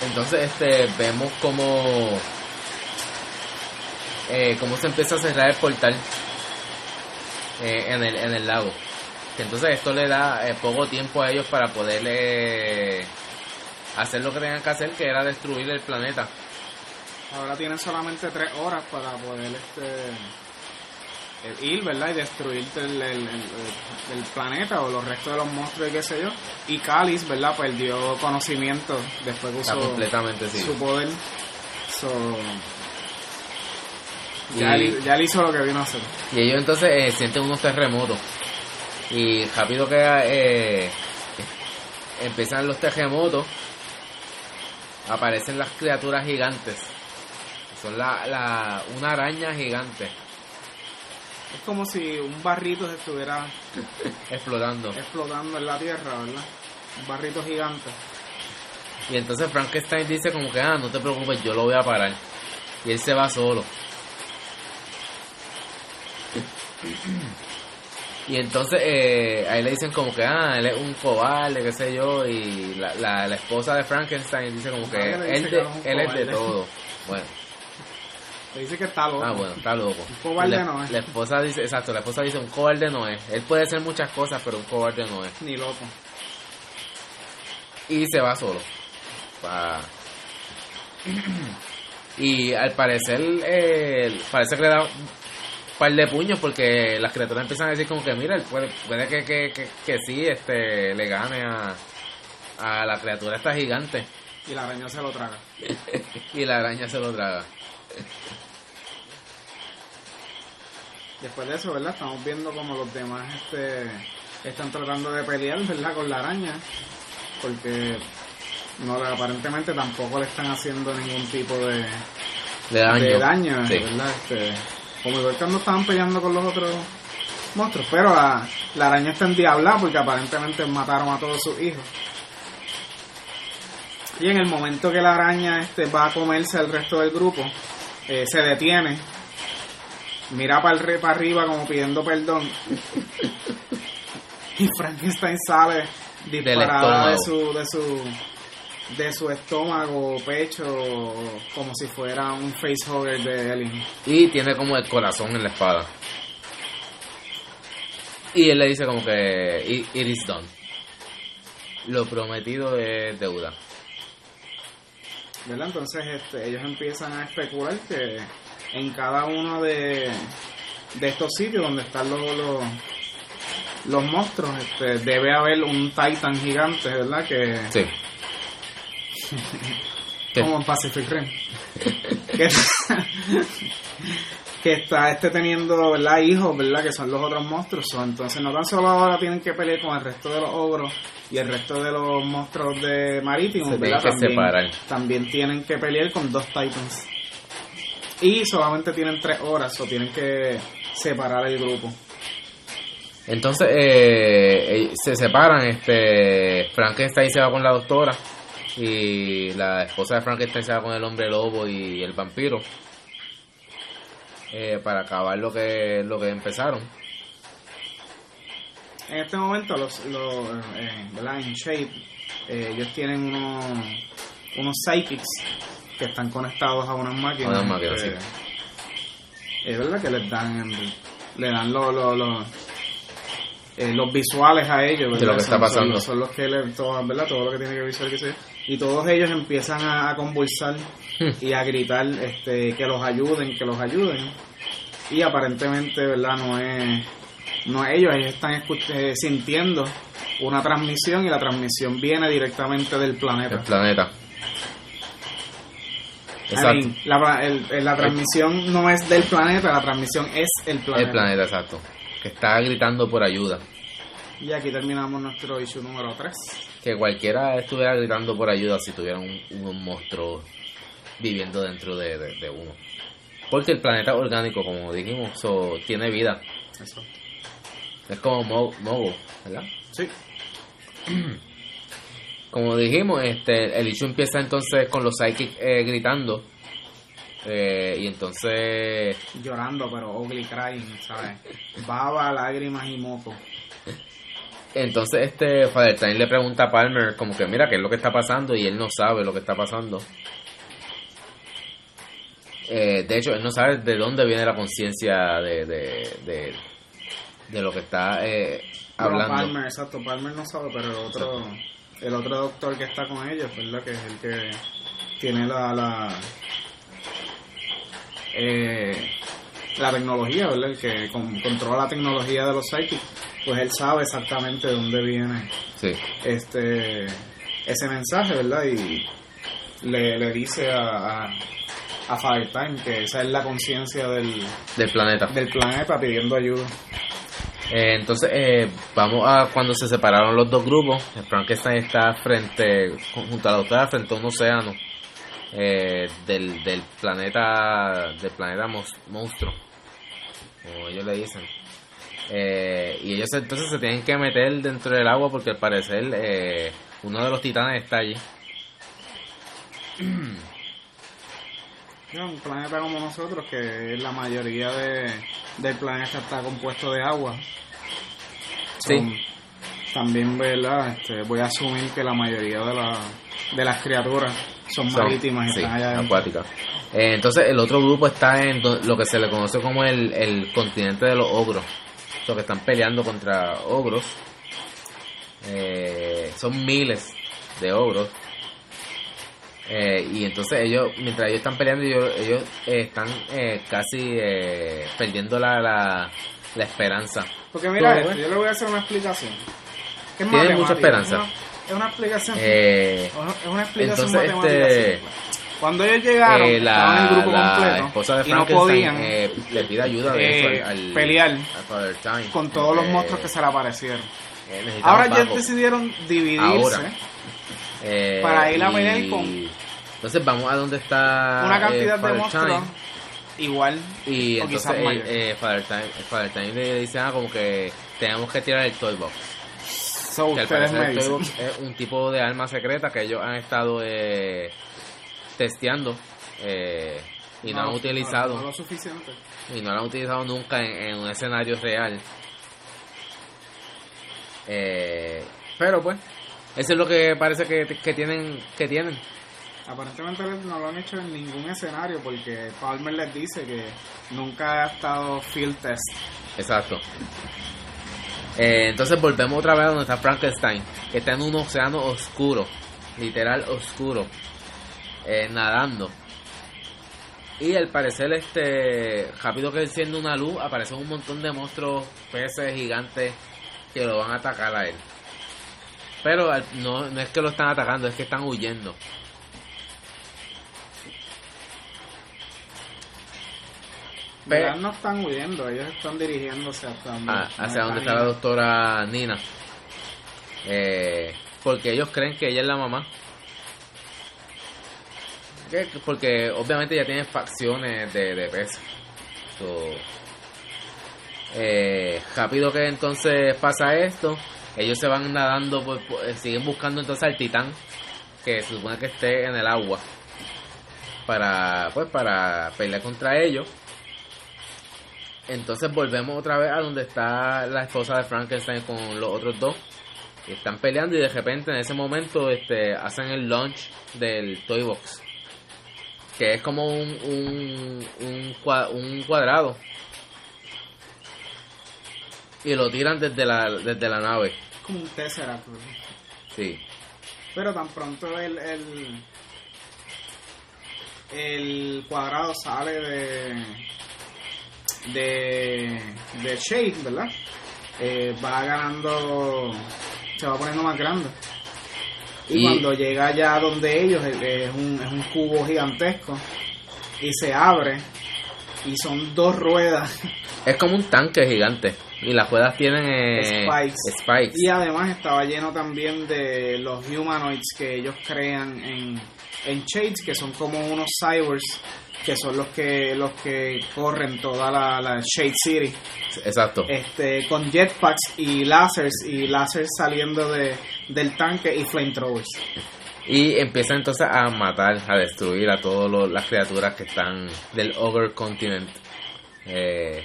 Entonces, este, vemos como eh, cómo se empieza a cerrar el portal eh, en, el, en el lago. Que entonces esto le da eh, poco tiempo a ellos para poder eh, hacer lo que tenían que hacer, que era destruir el planeta. Ahora tienen solamente tres horas para poder este ir, ¿verdad? Y destruir el, el- el- el planeta o los restos de los monstruos y qué sé yo. Y Cáliz, ¿verdad? Perdió conocimiento después que Está usó completamente sí. su poder. So, Y- ya, él, ya él hizo lo que vino a hacer. Y ellos entonces eh, sienten unos terremotos. Y rápido que eh, empiezan los terremotos, aparecen las criaturas gigantes. Son la, la, una araña gigante Es como si un barrito se estuviera explotando. explotando en la tierra, ¿verdad? Un barrito gigante. Y entonces Frankenstein dice como que, ah, no te preocupes, yo lo voy a parar. Y él se va solo. Y entonces eh, ahí le dicen como que, ah, él es un cobarde, qué sé yo. Y la, la, la esposa de Frankenstein dice como que Ah, dice él, que él es de todo. Bueno, Le dice que está loco. ah, bueno, está loco. Un cobarde no es. La esposa dice, exacto, la esposa dice, un cobarde no es. Él puede ser muchas cosas, pero un cobarde no es. Ni loco. y se va solo. Pa- y al parecer, eh, parece que le da par de puños porque las criaturas empiezan a decir como que, mira, él puede, puede que, que, que, que sí este, le gane a, a la criatura esta gigante. Y la araña se lo traga. y la araña se lo traga. Después de eso, ¿verdad? Estamos viendo como los demás este, están tratando de pelear, ¿verdad? Con la araña. Porque no aparentemente tampoco le están haciendo ningún tipo de, daño. de daño, Sí. ¿verdad? Este, como igual cuando estaban peleando con los otros monstruos. Pero la, la araña está endiablada porque aparentemente mataron a todos sus hijos. Y en el momento que la araña este, va a comerse al resto del grupo, eh, se detiene, mira para para arriba como pidiendo perdón. y Frankenstein sale disparada de su, de su de su estómago, pecho, como si fuera un facehugger de Alien. Y tiene como el corazón en la espada. Y él le dice como que "It- it is done. Lo prometido es deuda. ¿verdad? Entonces este, ellos empiezan a especular que en cada uno de, de estos sitios donde están los, los, los monstruos este, debe haber un Titan gigante, ¿verdad? Que, Sí. Como en Pacific Rim. que, que está este teniendo, ¿verdad? Hijos, ¿verdad? Que son los otros monstruos. Entonces no tan solo ahora tienen que pelear con el resto de los ogros y el resto de los monstruos de marítimos, Se ¿verdad? tienen que separar. también tienen que pelear con dos Titans. Y solamente tienen tres horas, o tienen que separar el grupo. Entonces eh, eh, se separan, este Frankenstein se va con la doctora y la esposa de Frankenstein se va con el hombre lobo y el vampiro eh, para acabar lo que lo que empezaron. En este momento, los, los eh. En Shape, eh, ellos tienen unos, unos psychics que están conectados a unas máquinas. A unas máquinas, este, Es verdad que les dan, le dan los, los, los, eh, los visuales a ellos. ¿verdad? De lo que está son pasando. Son, los que le, todo, ¿verdad? Todo lo que tiene que visualizar. Y todos ellos empiezan a, a convulsar y a gritar este, que los ayuden, que los ayuden. Y aparentemente, ¿verdad? No es, no es ellos, ellos están eh, sintiendo una transmisión y la transmisión viene directamente del El planeta. planeta. I Exacto. mean, la, el- el- la transmisión no es del planeta, la transmisión es el planeta. El planeta, exacto. Que está gritando por ayuda. Y aquí terminamos nuestro issue número 3. Que cualquiera estuviera gritando por ayuda si tuviera un, un monstruo viviendo dentro de, de- de uno. Porque el planeta orgánico, como dijimos, so, tiene vida. Eso. Es como Mo- Mogo, ¿verdad? Sí. Como dijimos, este, el issue empieza entonces con los psychics eh, gritando. Eh, y entonces Llorando, pero ugly crying, ¿sabes? Baba, lágrimas y moco. Entonces este Father Time le pregunta a Palmer como que mira qué es lo que está pasando y él no sabe lo que está pasando. Eh, de hecho, él no sabe de dónde viene la conciencia de, de, de, de lo que está eh, hablando. Palmer, exacto, Palmer no sabe, pero el otro, el otro doctor que está con ellos, ¿verdad? Que es el que tiene la, la, eh, la tecnología, ¿verdad? El que con- controla la tecnología de los psychics, pues él sabe exactamente de dónde viene Sí, este ese mensaje, ¿verdad? Y le, le dice a, a, a que esa es la conciencia del, del planeta. del planeta pidiendo ayuda. Eh, entonces, eh, vamos a cuando se separaron los dos grupos. Frankenstein está frente, junto a la doctora, frente a un océano eh, del, del planeta, del planeta monstruo, como ellos le dicen. Eh, y ellos entonces se tienen que meter dentro del agua porque al parecer eh, uno de los titanes está allí. Un planeta como nosotros, que la mayoría de, del planeta está compuesto de agua. Sí. Son- también, ¿verdad? Este, voy a asumir que la mayoría de, la, de las criaturas son, Son- marítimas y sí, están allá acuáticas. Eh, entonces el otro grupo está en lo que se le conoce como el, el continente de los ogros. Los que están peleando contra ogros. Eh, son miles de ogros. Eh, y entonces ellos, mientras ellos están peleando, ellos, ellos eh, están eh, casi eh, perdiendo la, la, la esperanza. Porque mira, esto, ¿eh? yo le voy a hacer una explicación. Es Tiene mucha esperanza. Es una, es una explicación. Eh, es una explicación entonces, matemática este, simple. Cuando ellos llegaron, eh, estaban en el la, grupo la completo esposa de y no podían eh, le pide ayuda de eh, hecho, al, al- pelear a Father Time. con todos los Eh, monstruos que se le aparecieron. eh, Ahora ya Paco. decidieron dividirse. Ahora. Eh, para ir a pelear con- Entonces vamos a donde está una cantidad de monstruos Time, igual y o entonces quizás mayor. Father, Time, Father Time le dice ah, como que tenemos que tirar el Toy Box. So, Que al parecer el Toy. Box es un tipo de arma secreta que ellos han estado eh, testeando eh, y no, han utilizado No, lo suficiente. y no lo han utilizado nunca en, en un escenario real. Eh, pero pues, eso es lo que parece que, que tienen que tienen. Aparentemente no lo han hecho en ningún escenario porque Palmer les dice que nunca ha estado field test. Exacto. Eh, entonces volvemos otra vez a donde está Frankenstein, que está en un océano oscuro, literal oscuro, eh, nadando. Y al parecer, este, rápido que enciende una luz, aparecen un montón de monstruos, peces gigantes que lo van a atacar a él. Pero al- no, no es que lo están atacando, es que están huyendo. Pe- ¿Verdad? No están huyendo, ellos están dirigiéndose hacia donde, a- hacia donde está la doctora Nina. Eh, porque ellos creen que ella es la mamá. Que- porque obviamente ya tienen facciones de, de peso. So, eh, rápido que entonces pasa esto, ellos se van nadando, por- por- eh, siguen buscando entonces al titán, que se supone que esté en el agua, para pues para pelear contra ellos. Entonces volvemos otra vez a donde está la esposa de Frankenstein con los otros dos. Están peleando y de repente en ese momento este, hacen el launch del Toy Box. Que es como un, un, un, un cuadrado. Y lo tiran desde la, desde la nave. Como un Tesseract. Sí. Pero tan pronto el, el, el cuadrado sale de, de, de Shade, ¿verdad? Eh, va ganando, se va poniendo más grande. Y, Y- cuando llega ya donde ellos, es un, es un cubo gigantesco y se abre y son dos ruedas Es como un tanque gigante. Y las ruedas tienen eh, Spikes. spikes. Y además estaba lleno también de los humanoids que ellos crean en, en Shades, que son como unos cyborgs, que son los que los que corren toda la, la Shade City, Exacto. este, con jetpacks y lasers, y lasers saliendo de, del tanque y flamethrowers. Y empiezan entonces a matar, a destruir a todas las criaturas que están del Ogre Continent. Eh,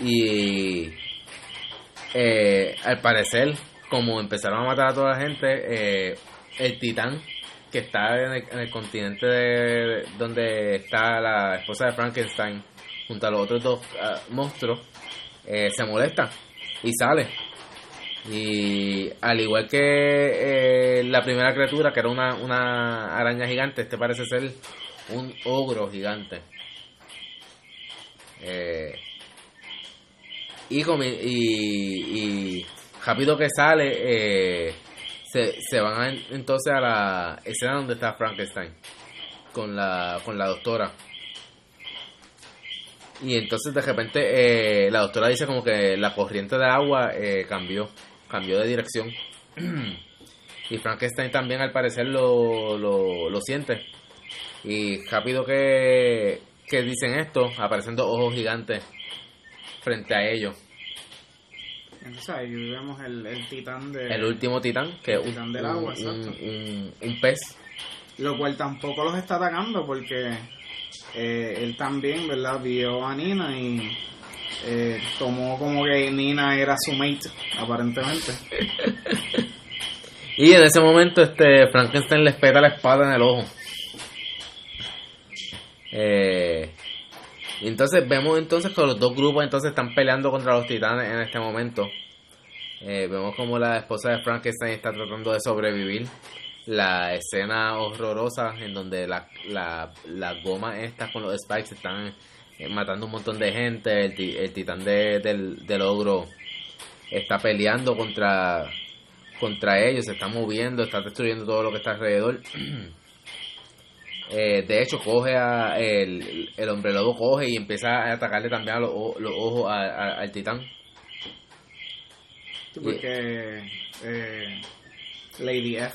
y eh, al parecer, como empezaron a matar a toda la gente, eh, el titán que está en el, en el continente de- donde está la esposa de Frankenstein, junto a los otros dos ah, monstruos, eh, se molesta y sale. Y al igual que eh, la primera criatura, que era una, una araña gigante, este parece ser un ogro gigante. Eh, y, y rápido que sale, eh, se, van a- entonces a la escena donde está Frankenstein con la, con la doctora. Y entonces de repente eh, la doctora dice como que la corriente de agua eh, cambió, cambió de dirección. y Frankenstein también al parecer lo, lo, lo siente. Y rápido que, que dicen esto, aparecen dos ojos gigantes frente a ellos. Entonces ahí vemos el, el titán de... El último titán, que es un, titán del agua, un- un- un pez. Lo cual tampoco los está atacando porque eh, él también, ¿verdad? Vio a Nina y eh, tomó como que Nina era su mate, aparentemente. Y en ese momento este Frankenstein le espeta la espada en el ojo. Eh, entonces vemos entonces que los dos grupos entonces están peleando contra los titanes en este momento. Eh, vemos como la esposa de Frankenstein está tratando de sobrevivir. La escena horrorosa en donde la, la, las gomas estas con los spikes están eh, matando un montón de gente. El, ti- el titán de- del, del ogro está peleando contra, contra ellos, se está moviendo, está destruyendo todo lo que está alrededor. Eh, de hecho, coge a el, el hombre lobo coge y empieza a atacarle también a los, los ojos a- a- al titán. Porque eh, Lady F.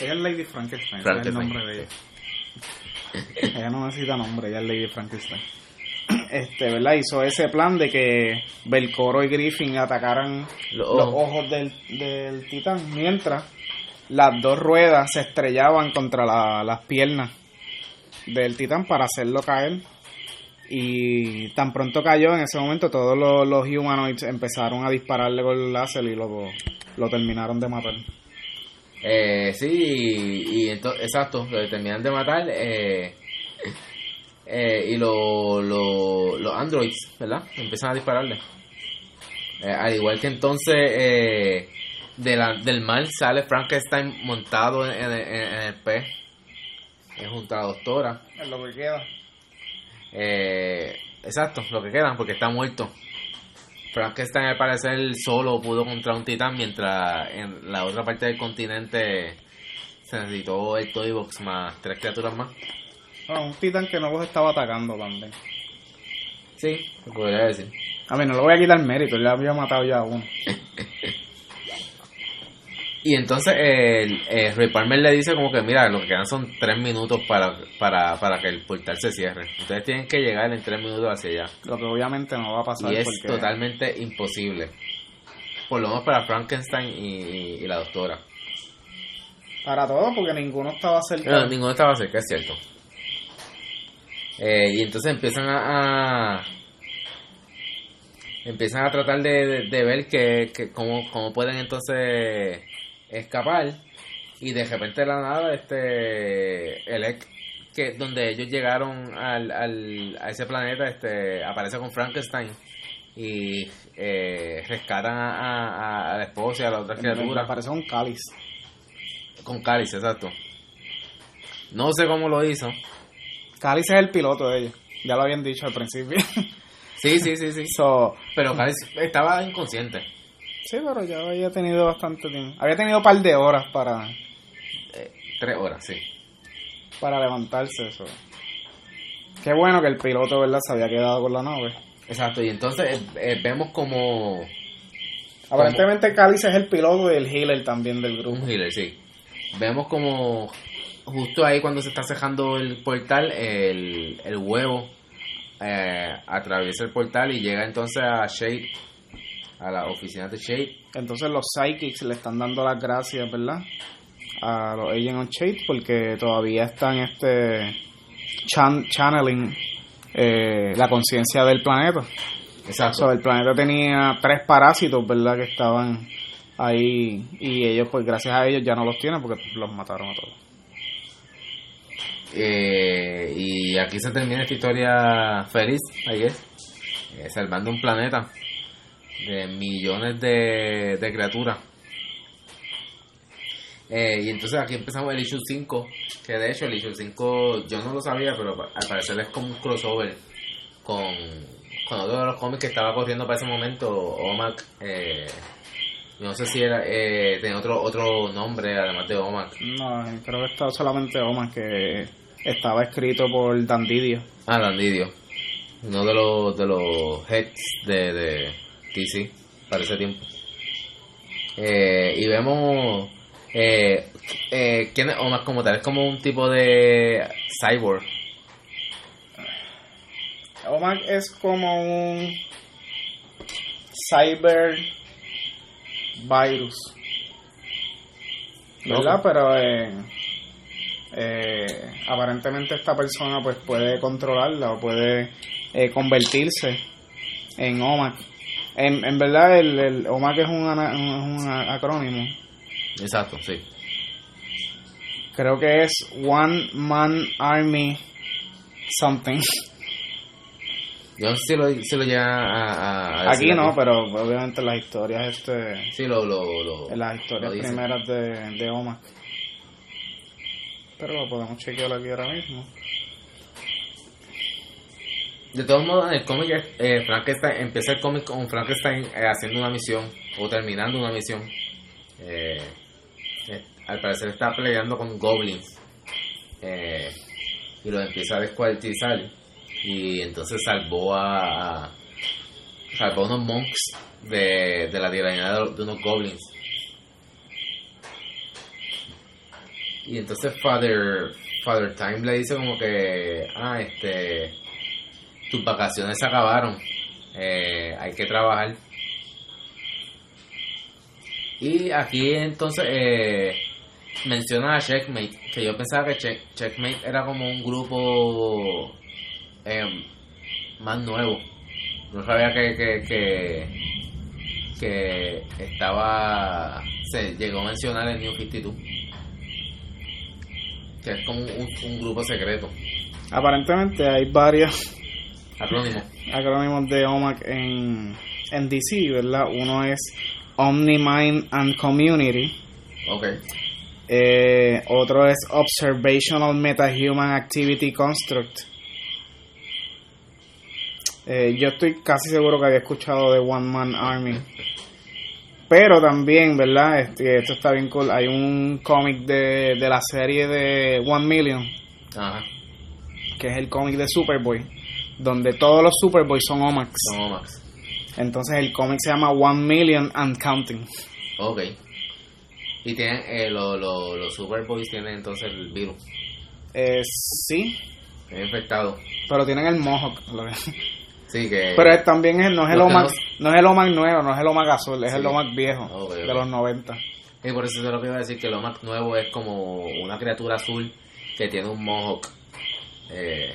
Ella es Lady Frankenstein, ese es el Frankenstein, nombre de ella. ella no necesita nombre, ella es Lady Frankenstein. Este, ¿verdad? Hizo ese plan de que Belcoro y Griffin atacaran Los los ojos. ojos del, del titán, mientras las dos ruedas se estrellaban contra la- las piernas del titán para hacerlo caer. Y tan pronto cayó, en ese momento todos los, los humanoids empezaron a dispararle con el láser y lo, lo terminaron de matar. Eh, sí, y, y ento- exacto, lo terminan de matar. Eh, eh, y lo- lo- los androids, ¿verdad? Empiezan a dispararle. Eh, al igual que entonces de la- del mal sale Frankenstein montado en, en- en- el pez eh, junto a la doctora. Es lo que queda. Eh, exacto, lo que quedan, porque está muerto. Frankenstein al parecer solo pudo contra un titán, mientras en la otra parte del continente se necesitó el Toy Box más tres criaturas más. Bueno, un titán que no los estaba atacando también. Sí, se podría decir. A mí no le voy a quitar mérito, él le había matado ya a uno. Y entonces el, el Ray Palmer le dice como que, mira, lo que quedan son tres minutos para, para, para que el portal se cierre. Ustedes tienen que llegar en tres minutos hacia allá. Lo que obviamente no va a pasar Y es porque totalmente imposible. Por lo menos para Frankenstein y, y la doctora. para todos porque ninguno estaba cerca. No, ninguno estaba cerca, es cierto. Eh, y entonces empiezan a, a- empiezan a tratar de, de- de ver que, que cómo, cómo pueden entonces escapar y de repente de la nada este el ex- que donde ellos llegaron al, al, a ese planeta este aparece con Frankenstein y eh, rescatan a, a, a la esposa y a la otra criatura parece un cáliz. con cáliz exacto no sé cómo lo hizo Cáliz es el piloto de ellos. Ya lo habían dicho al principio. sí sí sí sí So, pero cáliz estaba inconsciente sí, pero ya había tenido bastante tiempo. Había tenido un par de horas para, Eh, tres horas sí para levantarse. Eso. Qué bueno que el piloto, ¿verdad? Se había quedado con la nave. exacto y entonces eh, eh, vemos como Aparentemente Cáliz es el piloto y el healer también del grupo. Un healer, sí. Vemos como justo ahí cuando se está cejando el portal, el, el huevo eh, atraviesa el portal y llega entonces a Shade, a la oficina de Shade. Entonces los Psychics le están dando las gracias, ¿verdad? A los Agent on Shade porque todavía están este chan- channeling eh, la conciencia del planeta. Exacto. El planeta tenía tres parásitos, ¿verdad? Que estaban ahí y ellos, pues gracias a ellos ya no los tienen porque los mataron a todos. Eh, y aquí se termina esta historia feliz, I guess. Eh, salvando un planeta de millones de, de criaturas. Eh, y entonces aquí empezamos el issue 5, que de hecho el issue 5 yo no lo sabía, pero al parecer es como un crossover con, con otro de los cómics que estaba corriendo para ese momento, OMAC. Eh, no sé si era eh, tenía otro otro nombre además de OMAC. No, creo que estaba solamente Oman, que estaba escrito por Dandidio. Ah, Dandidio. Uno de los, de los heads de, de DC para ese tiempo. Eh, y vemos. Eh, eh, ¿quién es Omar como tal? Es como un tipo de cyborg. Oman es como un cyber virus. ¿Verdad? Pero eh, eh, aparentemente esta persona pues puede controlarla o puede eh, convertirse en OMAC. En, en verdad el, el OMAC es un, ana- un, un acrónimo. Exacto, sí. Creo que es One Man Army Something. Yo no sé si lo, si lo llega a, a- a Aquí no, pero obviamente las historias este Sí, lo, lo, lo, las historias lo primeras de, de OMAC. Pero lo podemos chequear aquí ahora mismo. De todos modos, en el cómic, eh, Frankenstein empieza el cómic con Frankenstein eh, haciendo una misión o terminando una misión. Eh, eh, al parecer está peleando con goblins eh, y los empieza a descuartizar. Y entonces salvó a, a- salvó a unos monks de, de la tiranía de, de unos goblins. Y entonces Father, Father Time le dice como que, ah, este, tus vacaciones se acabaron, eh, hay que trabajar. Y aquí entonces eh, menciona a Checkmate, que yo pensaba que Check- Checkmate era como un grupo eh, más nuevo. No sabía que, que, que, estaba, se llegó a mencionar el New 52. Que es como un, un grupo secreto, Aparentemente hay varios acrónimo. acrónimos de OMAC en, en DC, ¿verdad? Uno es Omnimind and Community. Ok. Eh, otro es Observational Metahuman Activity Construct. Eh, yo estoy casi seguro que había escuchado de One Man Army. Pero también, ¿verdad? Este, esto está bien cool. Hay un cómic de, de la serie de One Million, Ajá. que es el cómic de Superboy, donde todos los Superboys son Omax. No, Max. Entonces el cómic se llama One Million and Counting. Ok. Y tienen, eh, lo- lo- los Superboys tienen entonces el virus. Eh, sí, Están infectados. pero tienen el Mohawk. Sí, que... Pero es- también es, no es el OMAC, no es el OMAC nuevo, no es el OMAC azul, es Sí. el OMAC viejo, de los 90. Y por eso es lo que iba a decir, que lo más nuevo es como una criatura azul que tiene un mohawk. eh,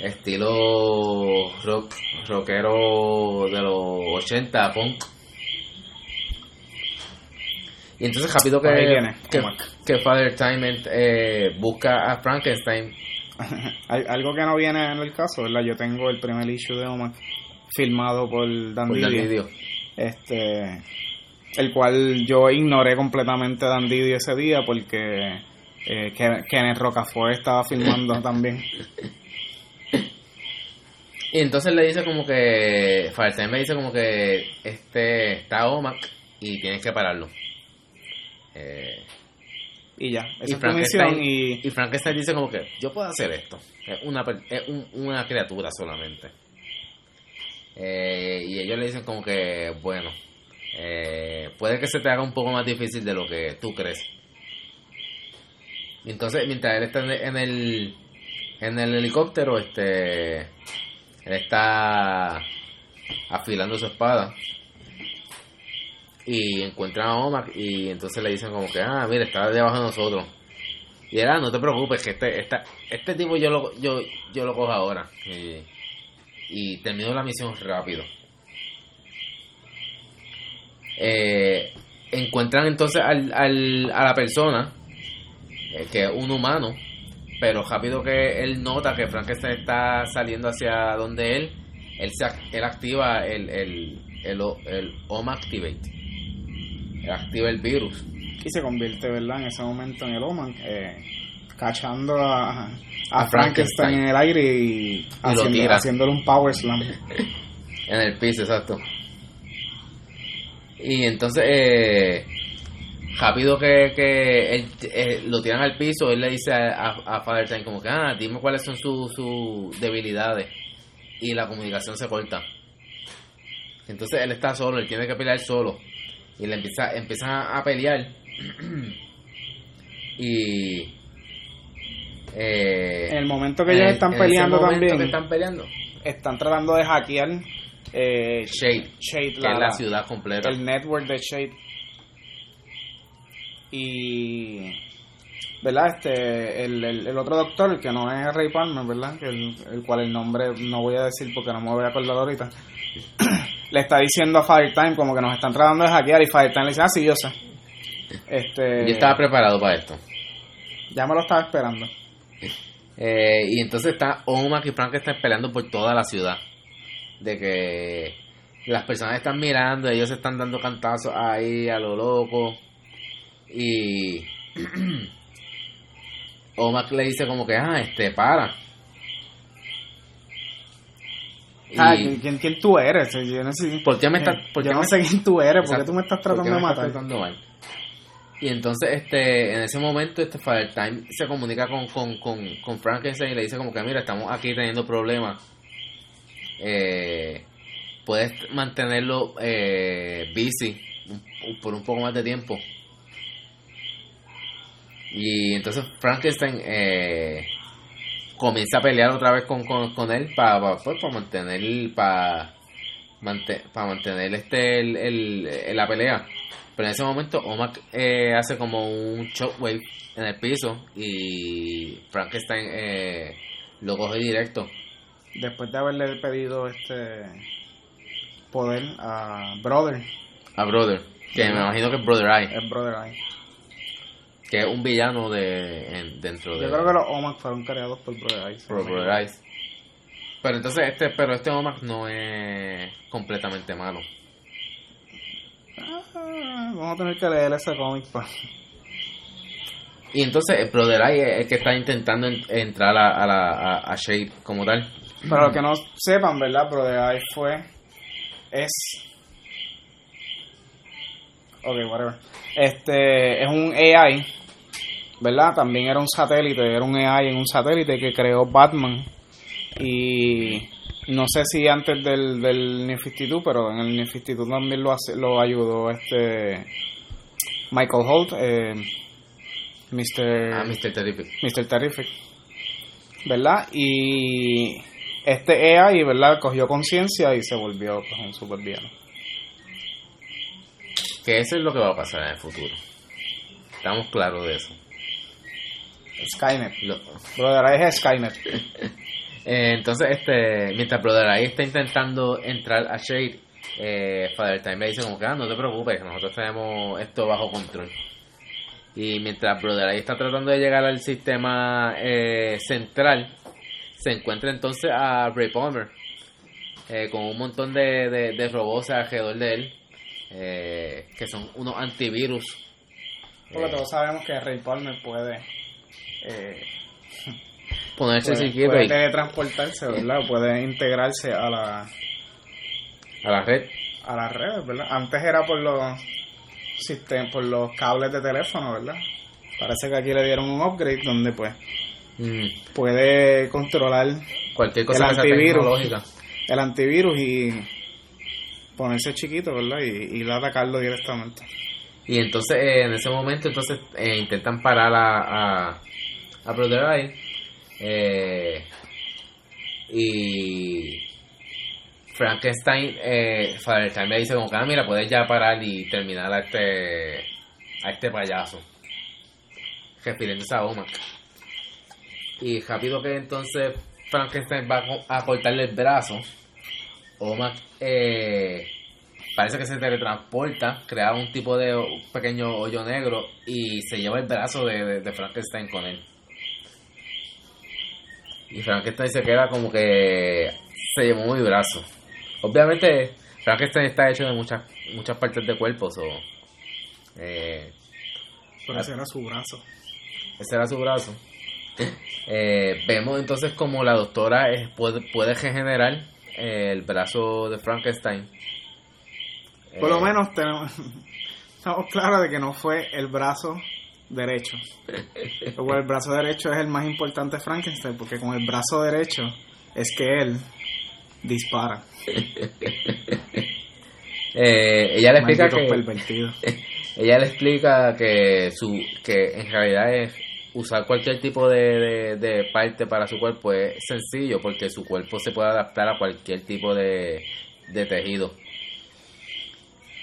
estilo rock, rockero de los 80, punk. Y entonces rápido que, viene, que, Omar. que Father Time eh, busca a Frankenstein. Algo que no viene en el caso, ¿verdad? Yo tengo el primer issue de OMAC filmado por Dan por Didio, este, el cual yo ignoré completamente a Dan Didio ese día porque eh, Ken- Kenneth Rocafort estaba filmando también. Y entonces le dice como que. Firestime le dice como que este está OMAC y tienes que pararlo. Eh, Y ya, y, esa mi Frankenstein, y y Frankenstein dice como que yo puedo hacer esto. Es una, es un- una criatura solamente. Eh, y ellos le dicen como que, bueno, eh, puede que se te haga un poco más difícil de lo que tú crees. Y entonces, mientras él está en el, en el helicóptero, este, él está afilando su espada. Y encuentran a Omac y entonces le dicen como que, ah, mira, está debajo de nosotros. Y ah, no te preocupes, que este, este tipo yo lo, yo, yo lo cojo ahora. Y, y termino la misión rápido. Eh, encuentran entonces al, al, a la persona, eh, que es un humano, pero rápido que él nota que Frankenstein está saliendo hacia donde él, él, se, él activa el, el, el, el Home Activate. Él activa el virus. y se convierte, ¿verdad? En ese momento en el OMAC, eh, cachando a, a, A Frankenstein Frankenstein. en el aire y, haciendo- haciéndole un power slam. En el piso, exacto. Y entonces, eh, rápido que, que él, lo tiran al piso, él le dice a, a, Father Time como que, ah, dime cuáles son sus sus debilidades. Y la comunicación se corta. Entonces él está solo, él tiene que pelear solo. Y le empieza, empiezan a, pelear. y... eh, En el momento que ellos el- están en peleando también, que están peleando. están tratando de hackear eh, Shade, Shade, que es la ciudad completa. el network de Shade. Y. ¿Verdad? Este, el, el, el otro doctor, el que no es Ray Palmer, ¿verdad? El, el cual el nombre no voy a decir porque no me voy a acordar ahorita. le está diciendo a Firetime como que nos están tratando de hackear y Firetime le dice, ah, sí, yo sé. Este, Yo estaba preparado para esto. Ya me lo estaba esperando. Eh, y entonces está Omak y Frankenstein peleando por toda la ciudad. De que las personas están mirando, ellos se están dando cantazos ahí a lo loco. Y Omak le dice como que, ah, este, para. Ah, Y- ¿quién, quién tú eres? Yo no sé, ¿Por qué me estás- por yo qué no me- sé quién tú eres, ¿por qué tú me estás ¿Por qué tratando de me matar? tratando mal? Y entonces, este, en ese momento, este Father Time se comunica con, con, con, con Frankenstein y le dice como que, mira, estamos aquí teniendo problemas. Eh, puedes mantenerlo eh, busy por un poco más de tiempo. Y entonces Frankenstein eh, comienza a pelear otra vez con, con, con él para pues, para mantener para mantener este el, el- la pelea. Pero en ese momento Omak eh, hace como un shockwave en el piso y Frankenstein eh, lo coge directo. Después de haberle pedido este poder a Brother, A Brother, que me imagino que es Brother Eye, es Brother Eye. Que es un villano de en- dentro de Yo creo que los Omac fueron creados por Brother por Eyes. Pero entonces este, pero este Omak no es completamente malo. Ah, vamos a tener que leer ese cómic pues. pa. Y entonces el Brother Eye es el que está intentando en- entrar a, a la a, a Shade como tal. Para los que no sepan, ¿verdad? Brother Eye fue. Es. Ok, whatever. Este es un AI, ¿verdad? También era un satélite, era un AI en un satélite que creó Batman. Y no sé si antes del, del New 52, pero en el New 52 también lo, hace, lo ayudó este Michael Holt, eh, Mr. Ah, Mr. Terrific. Mr. Terrific, ¿verdad? Y este y ¿verdad? Cogió conciencia y se volvió pues, un supervillano. Que eso es lo que va a pasar en el futuro. Estamos claros de eso. Skynet. Lo- Brother, ahí es Skynet. Eh, entonces, este, mientras Brother ahí está intentando entrar a Shade, eh, Father Time le dice como que, ah, no te preocupes, nosotros tenemos esto bajo control. Y mientras Brother ahí está tratando de llegar al sistema eh, central, se encuentra entonces a Ray Palmer, eh, con un montón de, de, de robots alrededor de él, eh, que son unos antivirus. Porque todos sabemos que Ray Palmer puede, eh, ponerse puede, chiquito puede teletransportarse, ¿verdad? Puede integrarse a la, a la red. a las redes, ¿verdad? Antes era por los sistem- por los cables de teléfono, ¿verdad? Parece que aquí le dieron un upgrade donde pues Mm, puede controlar cualquier cosa El antivirus. el antivirus y ponerse chiquito, ¿verdad? Y, y atacarlo directamente. Y entonces eh, en ese momento entonces eh, intentan parar a, a, a Eye eh, y Frankenstein eh, Time le dice como que ah, mira puedes ya parar y terminar a este a este payaso refiriéndose a Omak y rápido que entonces Frankenstein va a co- a cortarle el brazo Omak eh, parece que se teletransporta, crea un tipo de pequeño hoyo negro y se lleva el brazo de Frankenstein con él. Y Frankenstein se queda como que se llevó mi brazo. Obviamente, Frankenstein está hecho de muchas muchas partes de cuerpo, so, eh, Pero ese era su brazo. ese era su brazo. Eh, vemos entonces como la doctora puede, puede regenerar el brazo de Frankenstein. Por lo Eh, menos tenemos, estamos claros de que no fue el brazo derecho. Luego el brazo derecho es el más importante Frankenstein porque con el brazo derecho es que él dispara. Eh, ella le explica Malditos que pervertidos. ella le explica que su que en realidad es usar cualquier tipo de, de, de parte para su cuerpo es sencillo porque su cuerpo se puede adaptar a cualquier tipo de, de tejido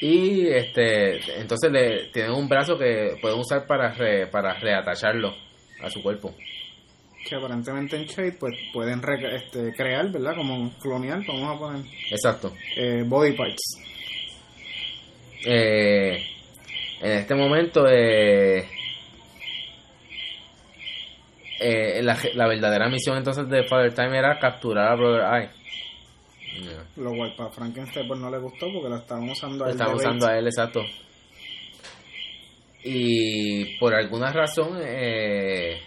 y este entonces le tienen un brazo que pueden usar para re- para reatacharlo a su cuerpo Que aparentemente en Shade pues pueden re- este, crear, ¿verdad? Como clonear, vamos a poner exacto eh, body parts. Eh, en este momento, eh, eh, la, la verdadera misión entonces de Father Time era capturar a Brother Eye. Yeah. Lo cual para Frankenstein pues no le gustó porque lo estaban usando a Lo él estaba de usando a él, exacto. Y por alguna razón, eh,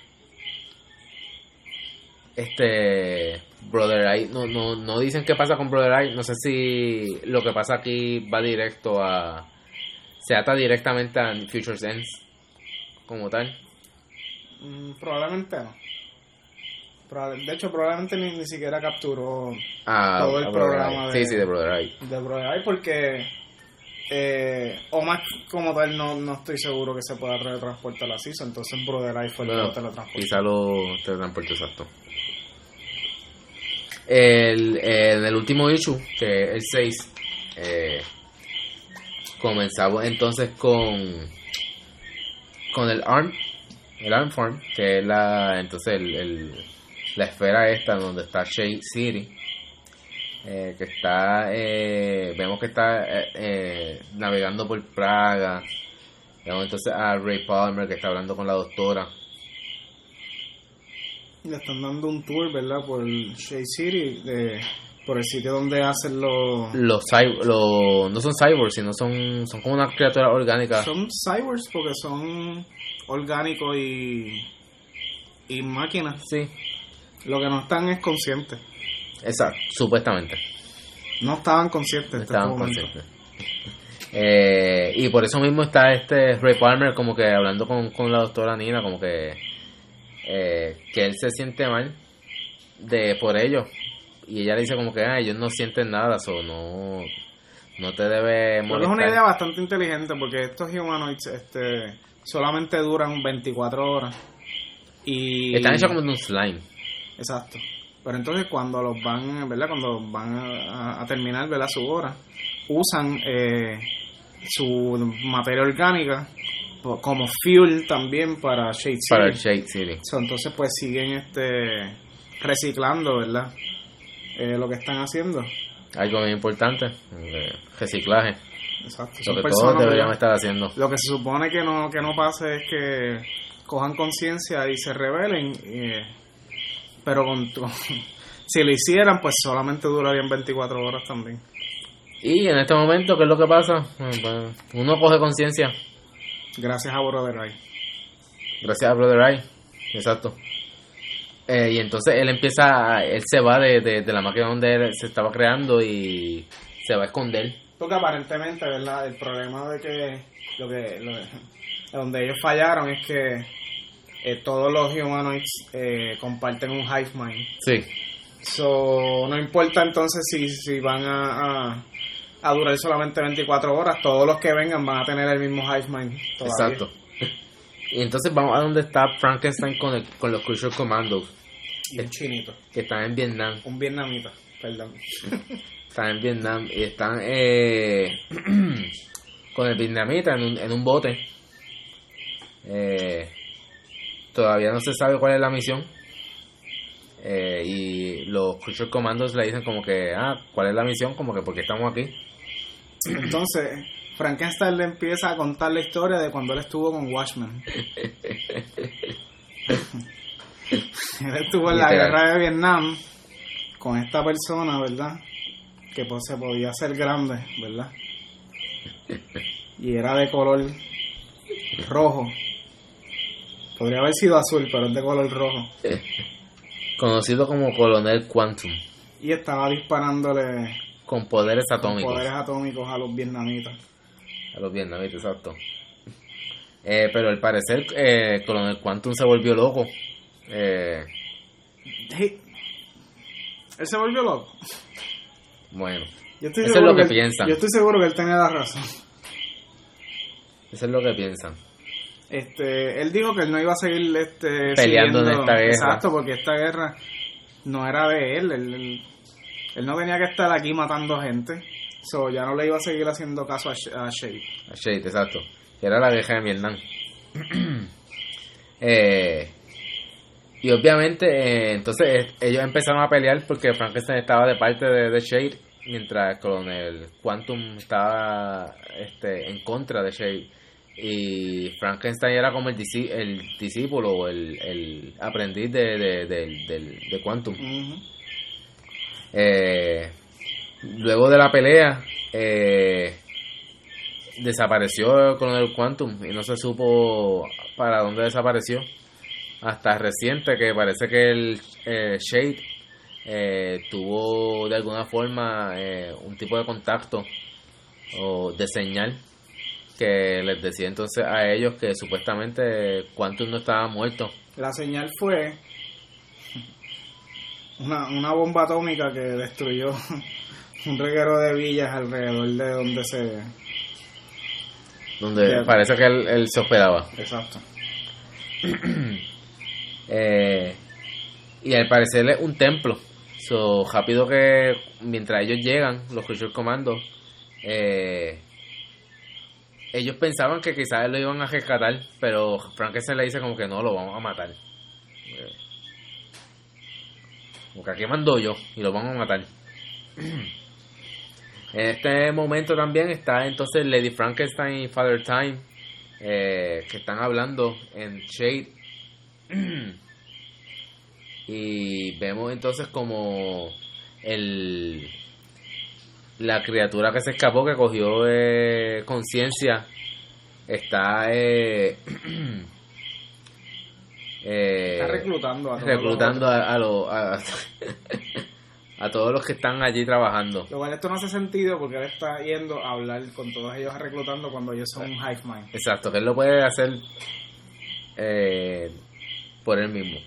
este Brother Eye, no, no, no dicen qué pasa con Brother Eye. No sé si lo que pasa aquí va directo a. Se ata directamente a Future's Ends, como tal. Mm, probablemente no. De hecho, probablemente ni, ni siquiera capturó A, Todo el programa de- Sí, sí, de Brother Eye. de Brother Eye porque eh, Omar como tal no, no estoy seguro que se pueda teletransportar así, entonces Brother Eye fue el que Bueno, lo teletransportó. quizá lo teletransporte exacto. El, el último issue, que es el 6, eh, comenzamos entonces con con el ARM, el ARM Farm, que es la entonces el, el- la esfera esta donde está Shade City. eh, que está eh, vemos que está eh, eh, navegando por Praga vemos entonces a Ray Palmer que está hablando con la doctora Le están dando un tour, ¿verdad? Por Shade City, de, por el sitio donde hacen los... los, no son cyborgs sino son son como una criatura orgánica Son cyborgs porque son orgánicos y, y máquinas. sí Lo que no están es conscientes. exacto supuestamente No estaban conscientes. en este estaban conscientes Eh, y por eso mismo está este Ray Palmer como que hablando con, con la doctora Nina como que eh, que él se siente mal de por ello y ella le dice como que ah, ellos no sienten nada, o no, no te debe Creo que es una idea bastante inteligente porque estos humanoids este, solamente duran 24 horas. Y... Están hechos como de un slime. Exacto. Pero entonces cuando los van, ¿verdad? Cuando van a, a terminar, ¿verdad? Su hora, usan eh, su materia orgánica como fuel también para Shade City. Para el Shade City. entonces pues siguen este reciclando, ¿verdad? Eh, lo que están haciendo. Algo muy importante, eh, reciclaje. Exacto. Lo que todos deberíamos estar haciendo. Lo que se supone que no, que no pase es que cojan conciencia y se rebelen, eh, pero con, si lo hicieran, pues solamente durarían 24 horas también. Y en este momento, ¿qué es lo que pasa? Pues, uno coge conciencia. Gracias a Brother Eye. Gracias a Brother Eye, exacto. Eh, y entonces él empieza, él se va de, de, la máquina donde él se estaba creando y se va a esconder. Porque aparentemente, ¿verdad? El problema de que, lo que, donde ellos fallaron es que eh, todos los humanoids eh, comparten un hive mind. Sí. So, no importa entonces si, si van a, a, durar solamente 24 horas, todos los que vengan van a tener el mismo hive mind. Exacto. Y entonces vamos a donde está Frankenstein con, con los Crucial Commandos. Y un chinito. Que están en Vietnam. Un vietnamita, perdón. están en Vietnam y están eh, con el vietnamita en un, en un bote. Eh, todavía no se sabe cuál es la misión. Eh, y los Crucial Commandos le dicen como que, ah, ¿cuál es la misión? Como que, porque estamos aquí? Entonces, Frankenstein le empieza a contar la historia de cuando él estuvo con Watchmen. él estuvo en la guerra de Vietnam con esta persona, ¿verdad? Que pues, se podía hacer grande, ¿verdad? Y era de color rojo. Podría haber sido azul, pero es de color rojo. Conocido como Coronel Quantum. Y estaba disparándole con poderes atómicos. Con poderes atómicos a los vietnamitas. A los vietnamitas, exacto. Eh, pero al parecer, eh, Coronel Quantum se volvió loco. Eh, ¿Él se volvió loco? Bueno, eso es lo que, piensan. Yo estoy seguro que él tenía la razón. Eso es lo que piensan. Este, él dijo que él no iba a seguir este, peleando en esta guerra. Exacto, porque esta guerra no era de él. Él, él, no tenía que estar aquí matando gente. So, ya no le iba a seguir haciendo caso a, a Shade. A Shade, exacto. Era la vieja de Vietnam. eh, y obviamente, eh, entonces ellos empezaron a pelear porque Frankenstein estaba de parte de, de Shade, mientras con el Quantum estaba este, en contra de Shade. Y Frankenstein era como el, el discípulo o el, el aprendiz de, de, de, Quantum. eh, luego de la pelea, eh, desapareció con el Quantum y no se supo para dónde desapareció. Hasta reciente que parece que el eh, Shade eh, tuvo de alguna forma eh, un tipo de contacto o de señal que les decía entonces a ellos que supuestamente Quantum no estaba muerto. La señal fue una, una bomba atómica que destruyó un reguero de villas alrededor de donde se... Donde parece que él, él se hospedaba. Exacto. Eh, y al parecer es un templo. So, rápido que mientras ellos llegan, los Crucial Commandos, eh, ellos pensaban que quizás lo iban a rescatar, pero se le dice como que no, lo vamos a matar. Porque aquí mando yo y lo vamos a matar. en este momento también está entonces Lady Frankenstein y Father Time, eh, que están hablando en Shade y vemos entonces como el la criatura que se escapó que cogió eh, conciencia está eh, está reclutando a reclutando a, a, todos los que están allí trabajando lo cual esto no hace sentido porque él está yendo a hablar con todos ellos reclutando cuando ellos son un hive mind exacto que él lo puede hacer eh, por él mismo,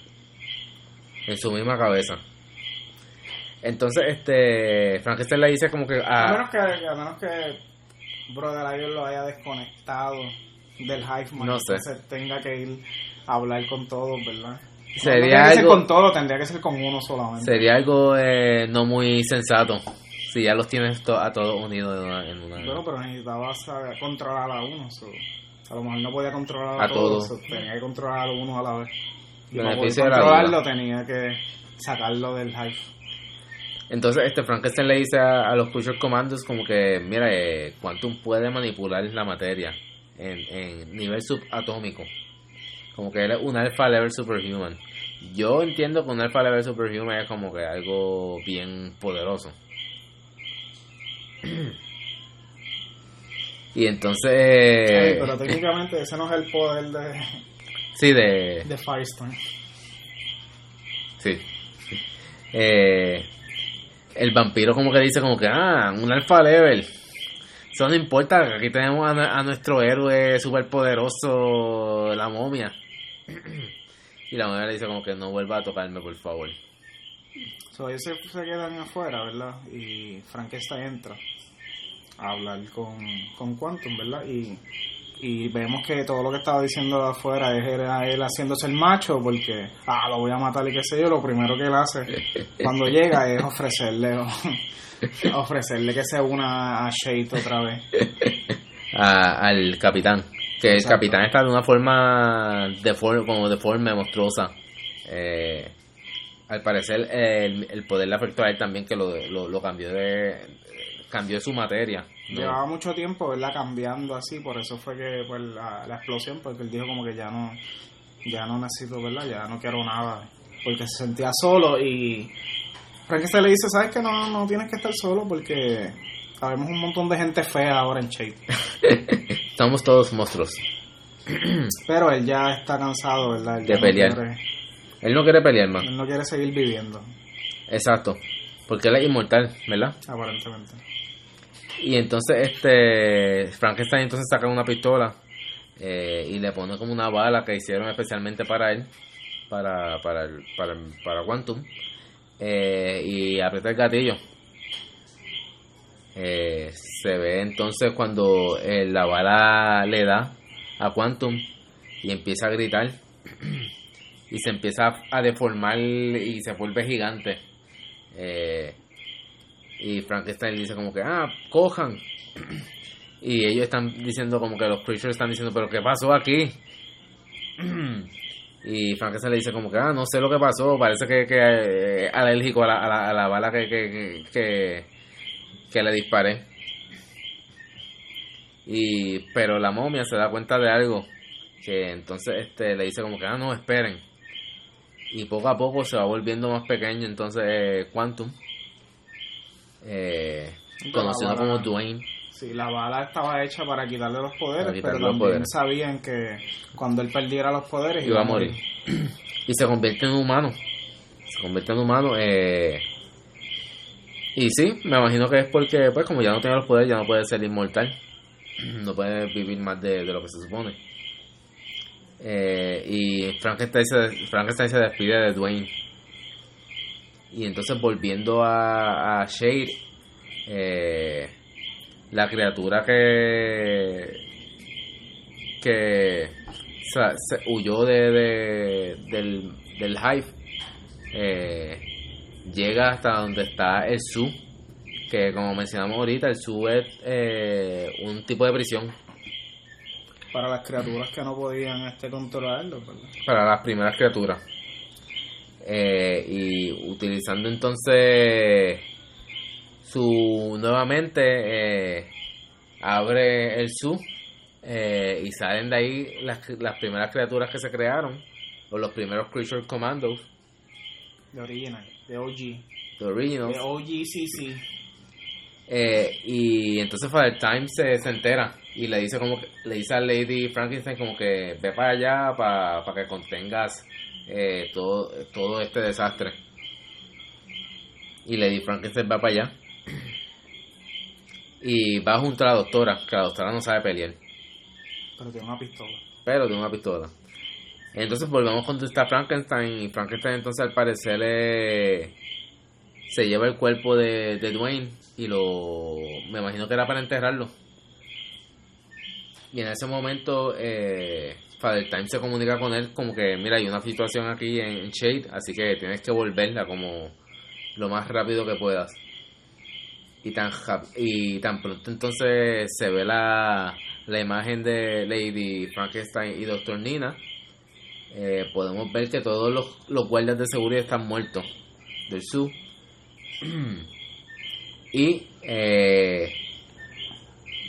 en su misma cabeza. Entonces, este, Frankenstein le dice como que... A A, menos que, a menos que Brother Iron lo haya desconectado del Hive Man, No sé. entonces tenga que ir a hablar con todos, ¿verdad? No Sería tendría que ser algo- con todos, tendría que ser con uno solamente. sería algo eh, no muy sensato si ya los tienes to- a todos unidos en una... En una Bueno, pero necesitaba saber controlar a uno. so, a lo mejor no podía controlar a, A todos, so, tenía que controlar a uno a la vez. Y para poder controlarlo tenía que sacarlo del Hive. Entonces, este Frankenstein le dice a, a los Creature Commandos como que, mira, eh, Quantum puede manipular la materia en, en nivel subatómico. Como que él es un alpha level superhuman. Yo entiendo que un alpha level superhuman es como que algo bien poderoso. Y entonces... Ay, pero técnicamente ese no es el poder de, sí, de... de Firestorm. Sí. Eh, el vampiro como que dice como que, ah, un alfa level. Eso no importa, aquí tenemos a nuestro héroe superpoderoso, la momia. Y la momia le dice como que no vuelva a tocarme, por favor. So, ellos se, se quedan afuera, ¿verdad? Y Frankenstein entra a hablar con, con Quantum, ¿verdad? Y, y vemos que todo lo que estaba diciendo afuera es era él haciéndose el macho porque, ah, lo voy a matar y qué sé yo. Lo primero que él hace cuando llega es ofrecerle ofrecerle que se una a Shade otra vez. A- al capitán. Que Exacto. el capitán está de una forma deforme, como deforme, monstruosa. Eh, al parecer el, el poder le afectó a él también que lo, lo, lo cambió de cambió de su materia. Llevaba mucho tiempo, ¿verdad? Cambiando así, por eso fue que pues, la, la explosión, porque él dijo como que ya no, ya no necesito, ¿verdad? Ya no quiero nada, porque se sentía solo y Frankenstein le dice, ¿sabes que no, no tienes que estar solo? Porque sabemos un montón de gente fea ahora en Shade. Somos todos monstruos. Pero él ya está cansado, ¿verdad? Él De ya no pelear. quiere- Él no quiere pelear más. él no quiere seguir viviendo, Exacto. Porque él es inmortal, ¿verdad? aparentemente. Y entonces este Frankenstein entonces saca una pistola eh, y le pone como una bala que hicieron especialmente para él, para para para, para Quantum, eh, y aprieta el gatillo. Eh, se ve entonces cuando eh, la bala le da a Quantum y empieza a gritar y se empieza a, deformar y se vuelve gigante. Y Frankenstein dice como que, ah, cojan. Y ellos están diciendo como que los creatures están diciendo, pero ¿qué pasó aquí? Y Frankenstein le dice como que, ah, no sé lo que pasó, parece que, que eh, alérgico a la, a la, a la bala que, que, que, que, le disparé. Y, pero la momia se da cuenta de algo, que entonces este le dice como que, ah, no, esperen. Y poco a poco se va volviendo más pequeño, entonces eh, Quantum, eh, conocido como Dwayne, Sí, la bala estaba hecha para quitarle los poderes, quitarle pero los también poderes. sabían que cuando él perdiera los poderes iba a morir. y se convierte en humano. Se convierte en humano. Eh, y sí, me imagino que es porque, pues, como ya no tiene los poderes, ya no puede ser inmortal. No puede vivir más de, de lo que se supone. Eh, y Frankenstein se, Frankenstein se despide de Dwayne. Y entonces, volviendo a, a Shade, eh, la criatura que que se huyó de, de- del, del hive eh, llega hasta donde está el zoo que como mencionamos ahorita el zoo es eh, un tipo de prisión para las criaturas que no podían este controlarlo, ¿verdad? para las primeras criaturas Eh, y utilizando entonces su nuevamente eh, abre el zoo eh, y salen de ahí las, las primeras criaturas que se crearon o los primeros creature commandos De original, de OG. the originals De OGCC. Eh, y entonces Father Time se, se entera y le dice como que, le dice a Lady Frankenstein como que ve para allá para que contengas eh, todo, todo este desastre. Y Lady Frankenstein va para allá. Y va junto a la doctora, que la doctora no sabe pelear, Pero tiene una pistola. pero tiene una pistola. Entonces volvemos con está Frankenstein y Frankenstein entonces al parecer eh, se lleva el cuerpo de, de Dwayne y lo me imagino que era para enterrarlo y en ese momento eh, Father Time se comunica con él como que mira hay una situación aquí en Shade así que tienes que volverla como lo más rápido que puedas y tan y tan pronto entonces se ve la, la imagen de Lady Frankenstein y Doctor Nina eh, podemos ver que todos los, los guardias de seguridad están muertos del zoo. Y eh,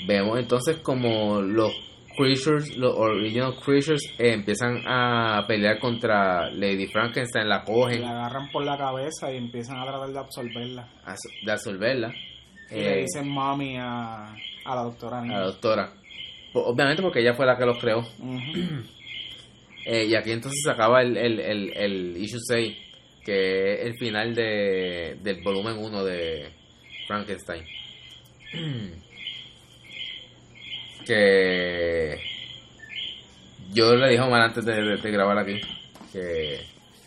vemos entonces como los creatures, los original creatures eh, empiezan a pelear contra Lady Frankenstein, la cogen. La agarran por la cabeza y empiezan a tratar de absorberla. de absorberla. Y le eh, dicen mami a, a la doctora. A la doctora. Obviamente porque ella fue la que los creó. Eh, y aquí entonces se acaba el, el, el, el issue 6, que es el final de, del volumen 1 de Frankenstein. que yo le dije a Omar antes de, grabar aquí que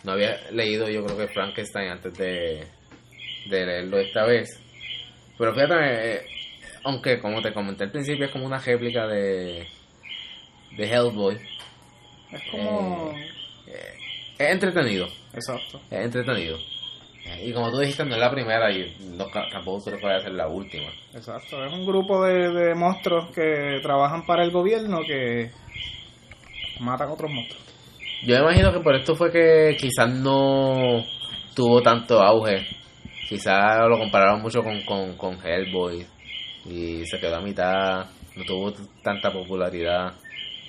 no había leído yo creo que Frankenstein antes de, de leerlo esta vez. Pero fíjate, eh, aunque como te comenté al principio es como una réplica de, de Hellboy. Es como... Eh, es entretenido. Exacto. Es entretenido. Y como tú dijiste, no es la primera y no, tampoco creo que vaya a ser la última. Exacto, es un grupo de, de monstruos que trabajan para el gobierno que matan a otros monstruos. Yo me imagino que por esto fue que quizás no tuvo tanto auge. Quizás lo compararon mucho con, con, con Hellboy y se quedó a mitad, no tuvo tanta popularidad.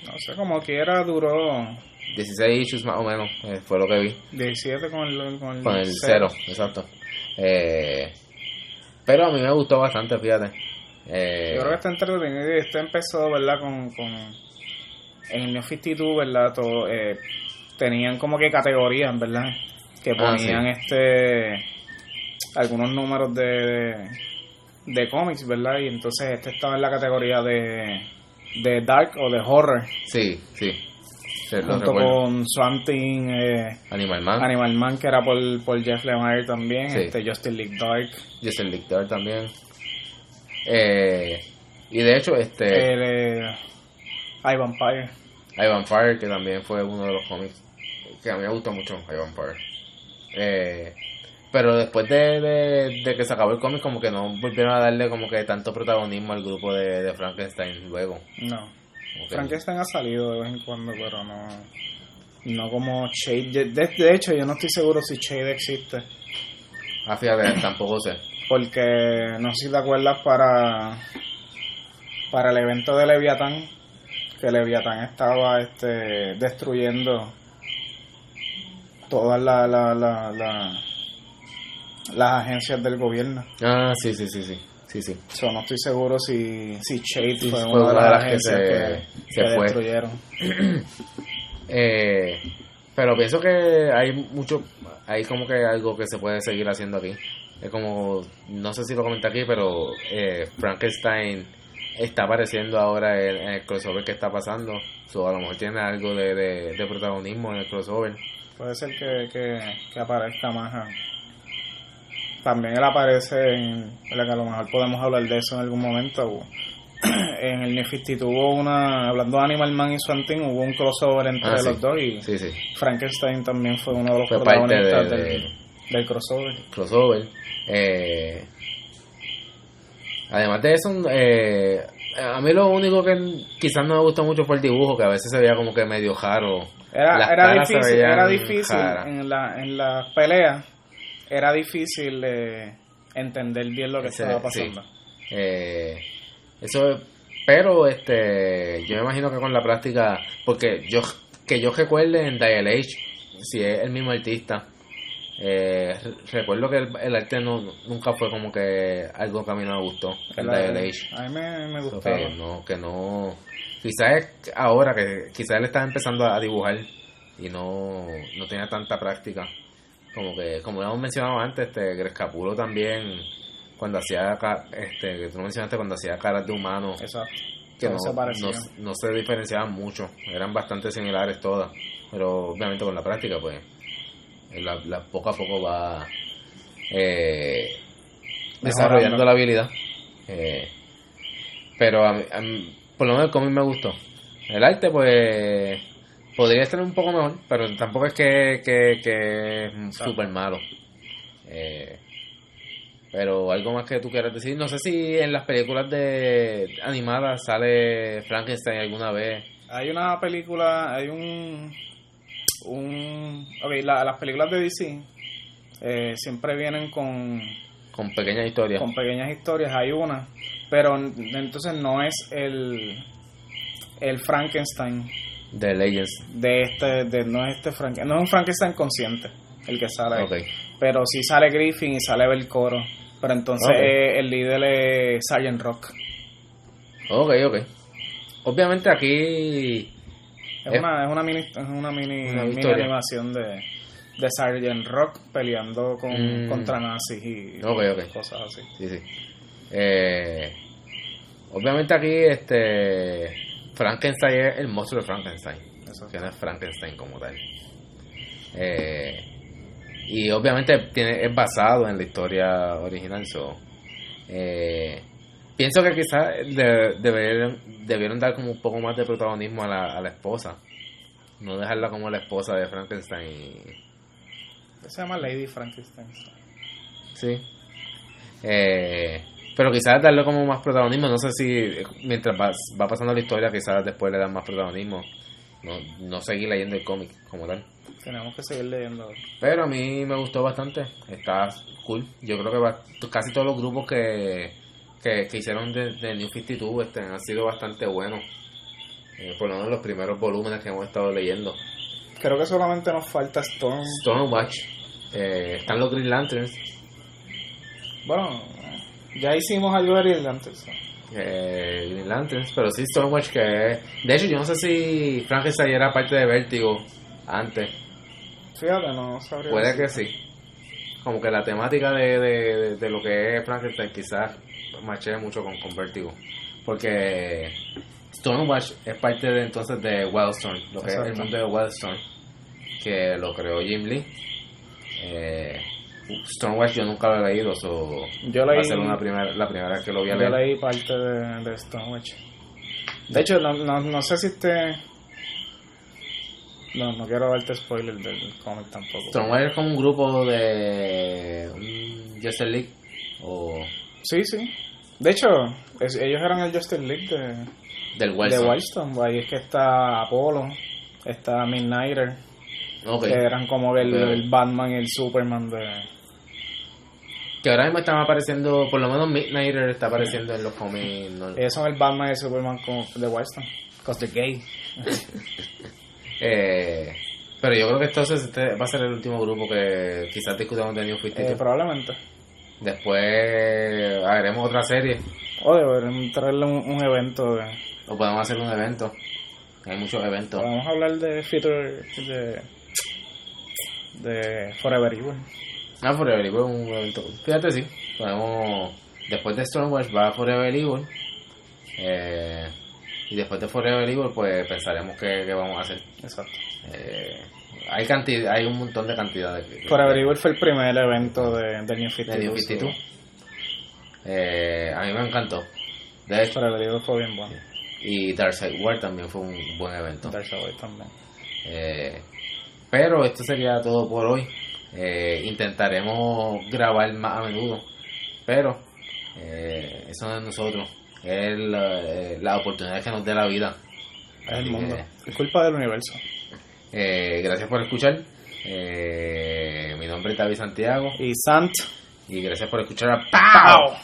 No sé, como quiera duró 16 issues más o menos, eh, fue lo que vi. 17 con el, con el, con el cero. exacto. Eh, pero a mí me gustó bastante, fíjate. Eh, Yo creo que está entretenido y este empezó, ¿verdad? Con, con en el New 52, ¿verdad? Todo, eh, tenían como que categorías, ¿verdad? Que ah, ponían este algunos números de, de cómics, ¿verdad? Y entonces este estaba en la categoría de, de dark o de horror. Sí, sí junto con Swanting, eh, Animal Man. Animal Man, que era por, por Jeff Lemire también, este Justin League Dark. Justin League Dark también. Eh, y de hecho, este. El, eh, I Vampire. I Vampire, que también fue uno de los cómics que a mí me gustó mucho, I Vampire. Eh, pero después de, de, que se acabó el cómic, como que no volvieron a darle como que tanto protagonismo al grupo de, de Frankenstein luego. No. Frankenstein ha salido de vez en cuando, pero no, no como Shade. De, hecho, yo no estoy seguro si Shade existe. Ah, fíjate, tampoco sé. Porque no sé si te acuerdas para, para el evento de Leviatán, que Leviatán estaba este, destruyendo todas la, la, la, las agencias del gobierno. Ah, sí, sí, sí, sí sí, sí. no estoy seguro si, si Shade fue, una, de las, que se, que, destruyeron. eh, pero pienso que hay mucho, hay como que algo que se puede seguir haciendo aquí. Es como, no sé si lo comenté aquí, pero eh, Frankenstein está apareciendo ahora en, el crossover que está pasando. So, a lo mejor tiene algo de, de, protagonismo en el crossover. Puede ser que, que, que aparezca más también él aparece en, que a lo mejor podemos hablar de eso en algún momento. En el Nefty tuvo una hablando de Animal Man y Swantin hubo un crossover entre ah, los dos y Frankenstein también fue uno de los protagonistas del, crossover. Crossover. Eh, además de eso eh, a mí lo único que quizás no me gustó mucho fue el dibujo que a veces se veía como que medio jaro era, era difícil era difícil en la en la pelea era difícil eh, entender bien lo que estaba pasando. Eh, eso, pero este, yo me imagino que con la práctica, porque yo que yo recuerde en Dial Age, si es el mismo artista, eh, recuerdo que el, arte no, nunca fue como que algo que a mí no me gustó en Dial Age. A mí me, me gustó. Que no, que no, quizás es ahora que quizás él está empezando a dibujar y no, no tenía tanta práctica como que como hemos mencionado antes este Grescapulo también cuando hacía este que tú mencionaste cuando hacía caras de humano que no, no, se diferenciaban mucho eran bastante similares todas pero obviamente con la práctica pues la, poco a poco va eh, desarrollando la habilidad. Eh, pero a a por lo menos el cómic me gustó. El arte, pues, podría estar un poco mejor, pero tampoco es que, que, que es súper malo. Eh, pero algo más que tú quieras decir, no sé si en las películas de animadas sale Frankenstein alguna vez. Hay una película, hay un... un ok, la- las películas de DC eh, siempre vienen con, Con pequeñas historias. con pequeñas historias, hay una, pero entonces no es el, el Frankenstein De Legends. de este, de, no es este Frankenstein, no es un Frankenstein consciente el que sale, ahí. Ok. pero sí sale Griffin y sale Belcoro, pero entonces eh, el líder es Sergeant Rock. Ok, ok. Obviamente aquí... Es, Es- una, es una mini, es una mini, Una mini animación de, de Rock peleando con, Mm. contra nazis y cosas así. Sí, sí. Eh, obviamente aquí este Frankenstein es el monstruo de Frankenstein. Eso. Que no es Frankenstein como tal. Eh, y obviamente tiene, es basado en la historia original. So, eh, pienso que quizás de- debieron, debieron dar como un poco más de protagonismo a la, a la esposa. No dejarla como la esposa de Frankenstein. y- Se llama Lady Frankenstein. Sí. Eh, pero quizás darle como más protagonismo. No sé si mientras va, va pasando la historia, quizás después le dan más protagonismo. No, no seguir leyendo el cómic como tal. Tenemos que seguir leyendo. Pero a mí me gustó bastante. Está cool. Yo creo que va- casi todos los grupos que, que, que hicieron de, de New 52 este, han sido bastante buenos. Eh, por lo menos los primeros volúmenes que hemos estado leyendo. Creo que solamente nos falta Storm. Stormwatch. Eh, están los Green Lanterns. Bueno, ya hicimos algo de Green antes. eh, Green Lanterns, pero sí Stormwatch que es... De hecho, yo no sé si Frankenstein era parte de Vértigo antes. Fíjate, no sabría. Puede decir. que sí. Como que la temática de, de, de lo que es Frankenstein quizás machea mucho con, con Vértigo. Porque Stormwatch es parte de entonces de Wildstorm, lo que es el mundo de Wildstorm, que lo creó Jim Lee. Eh, Stormwatch yo nunca lo he leído, so Yo va leí, a ser una primera, la primera vez que lo voy a yo leer. leí parte de, de Stormwatch. De hecho, no, no, no sé si este. No, no quiero darte spoiler del cómic tampoco. Stormwatch es como un grupo de un Justice League o Sí, sí. De hecho, es- ellos eran el Justice League de, del de. Wildstorm. Ahí es que está Apollo, está Midnighter, Ok. que eran como el, Ok. el Batman y el Superman de... Que ahora mismo están apareciendo, por lo menos Midnighter está apareciendo en los cómics. ¿no? Ellos son el Batman y el Superman como de Wildstorm. Cause they're gay. Eh, pero yo creo que entonces este va a ser el último grupo que quizás discutamos de New 52. Eh, probablemente. Después haremos otra serie O deberían traerle un, un evento de... o podemos hacer un evento. Hay muchos eventos. Vamos a hablar de Future... de... de Forever Evil. Ah, Forever Evil es un evento. Fíjate, sí. Podemos. Después de Stormwatch va Forever Evil. Eh, y después de Forever Evil, pues pensaremos qué, qué vamos a hacer. Exacto. Eh, hay cantidad, hay un montón de cantidades. de- Forever Evil fue el primer evento de, de New 52. de New 52. Eh, a mí me encantó. De hecho, Forever Evil fue bien bueno. y Darkseid War también fue un buen evento. Dark Side también. Eh, pero esto sería todo por hoy. Eh, intentaremos grabar más a menudo. Pero eh, eso no es nosotros. Es la, eh, la oportunidad que nos dé la vida. Es el mundo. Es culpa del universo. eh, gracias por escuchar. Eh, mi nombre es David Santiago. Y Sant. Y gracias por escuchar a ¡Pau!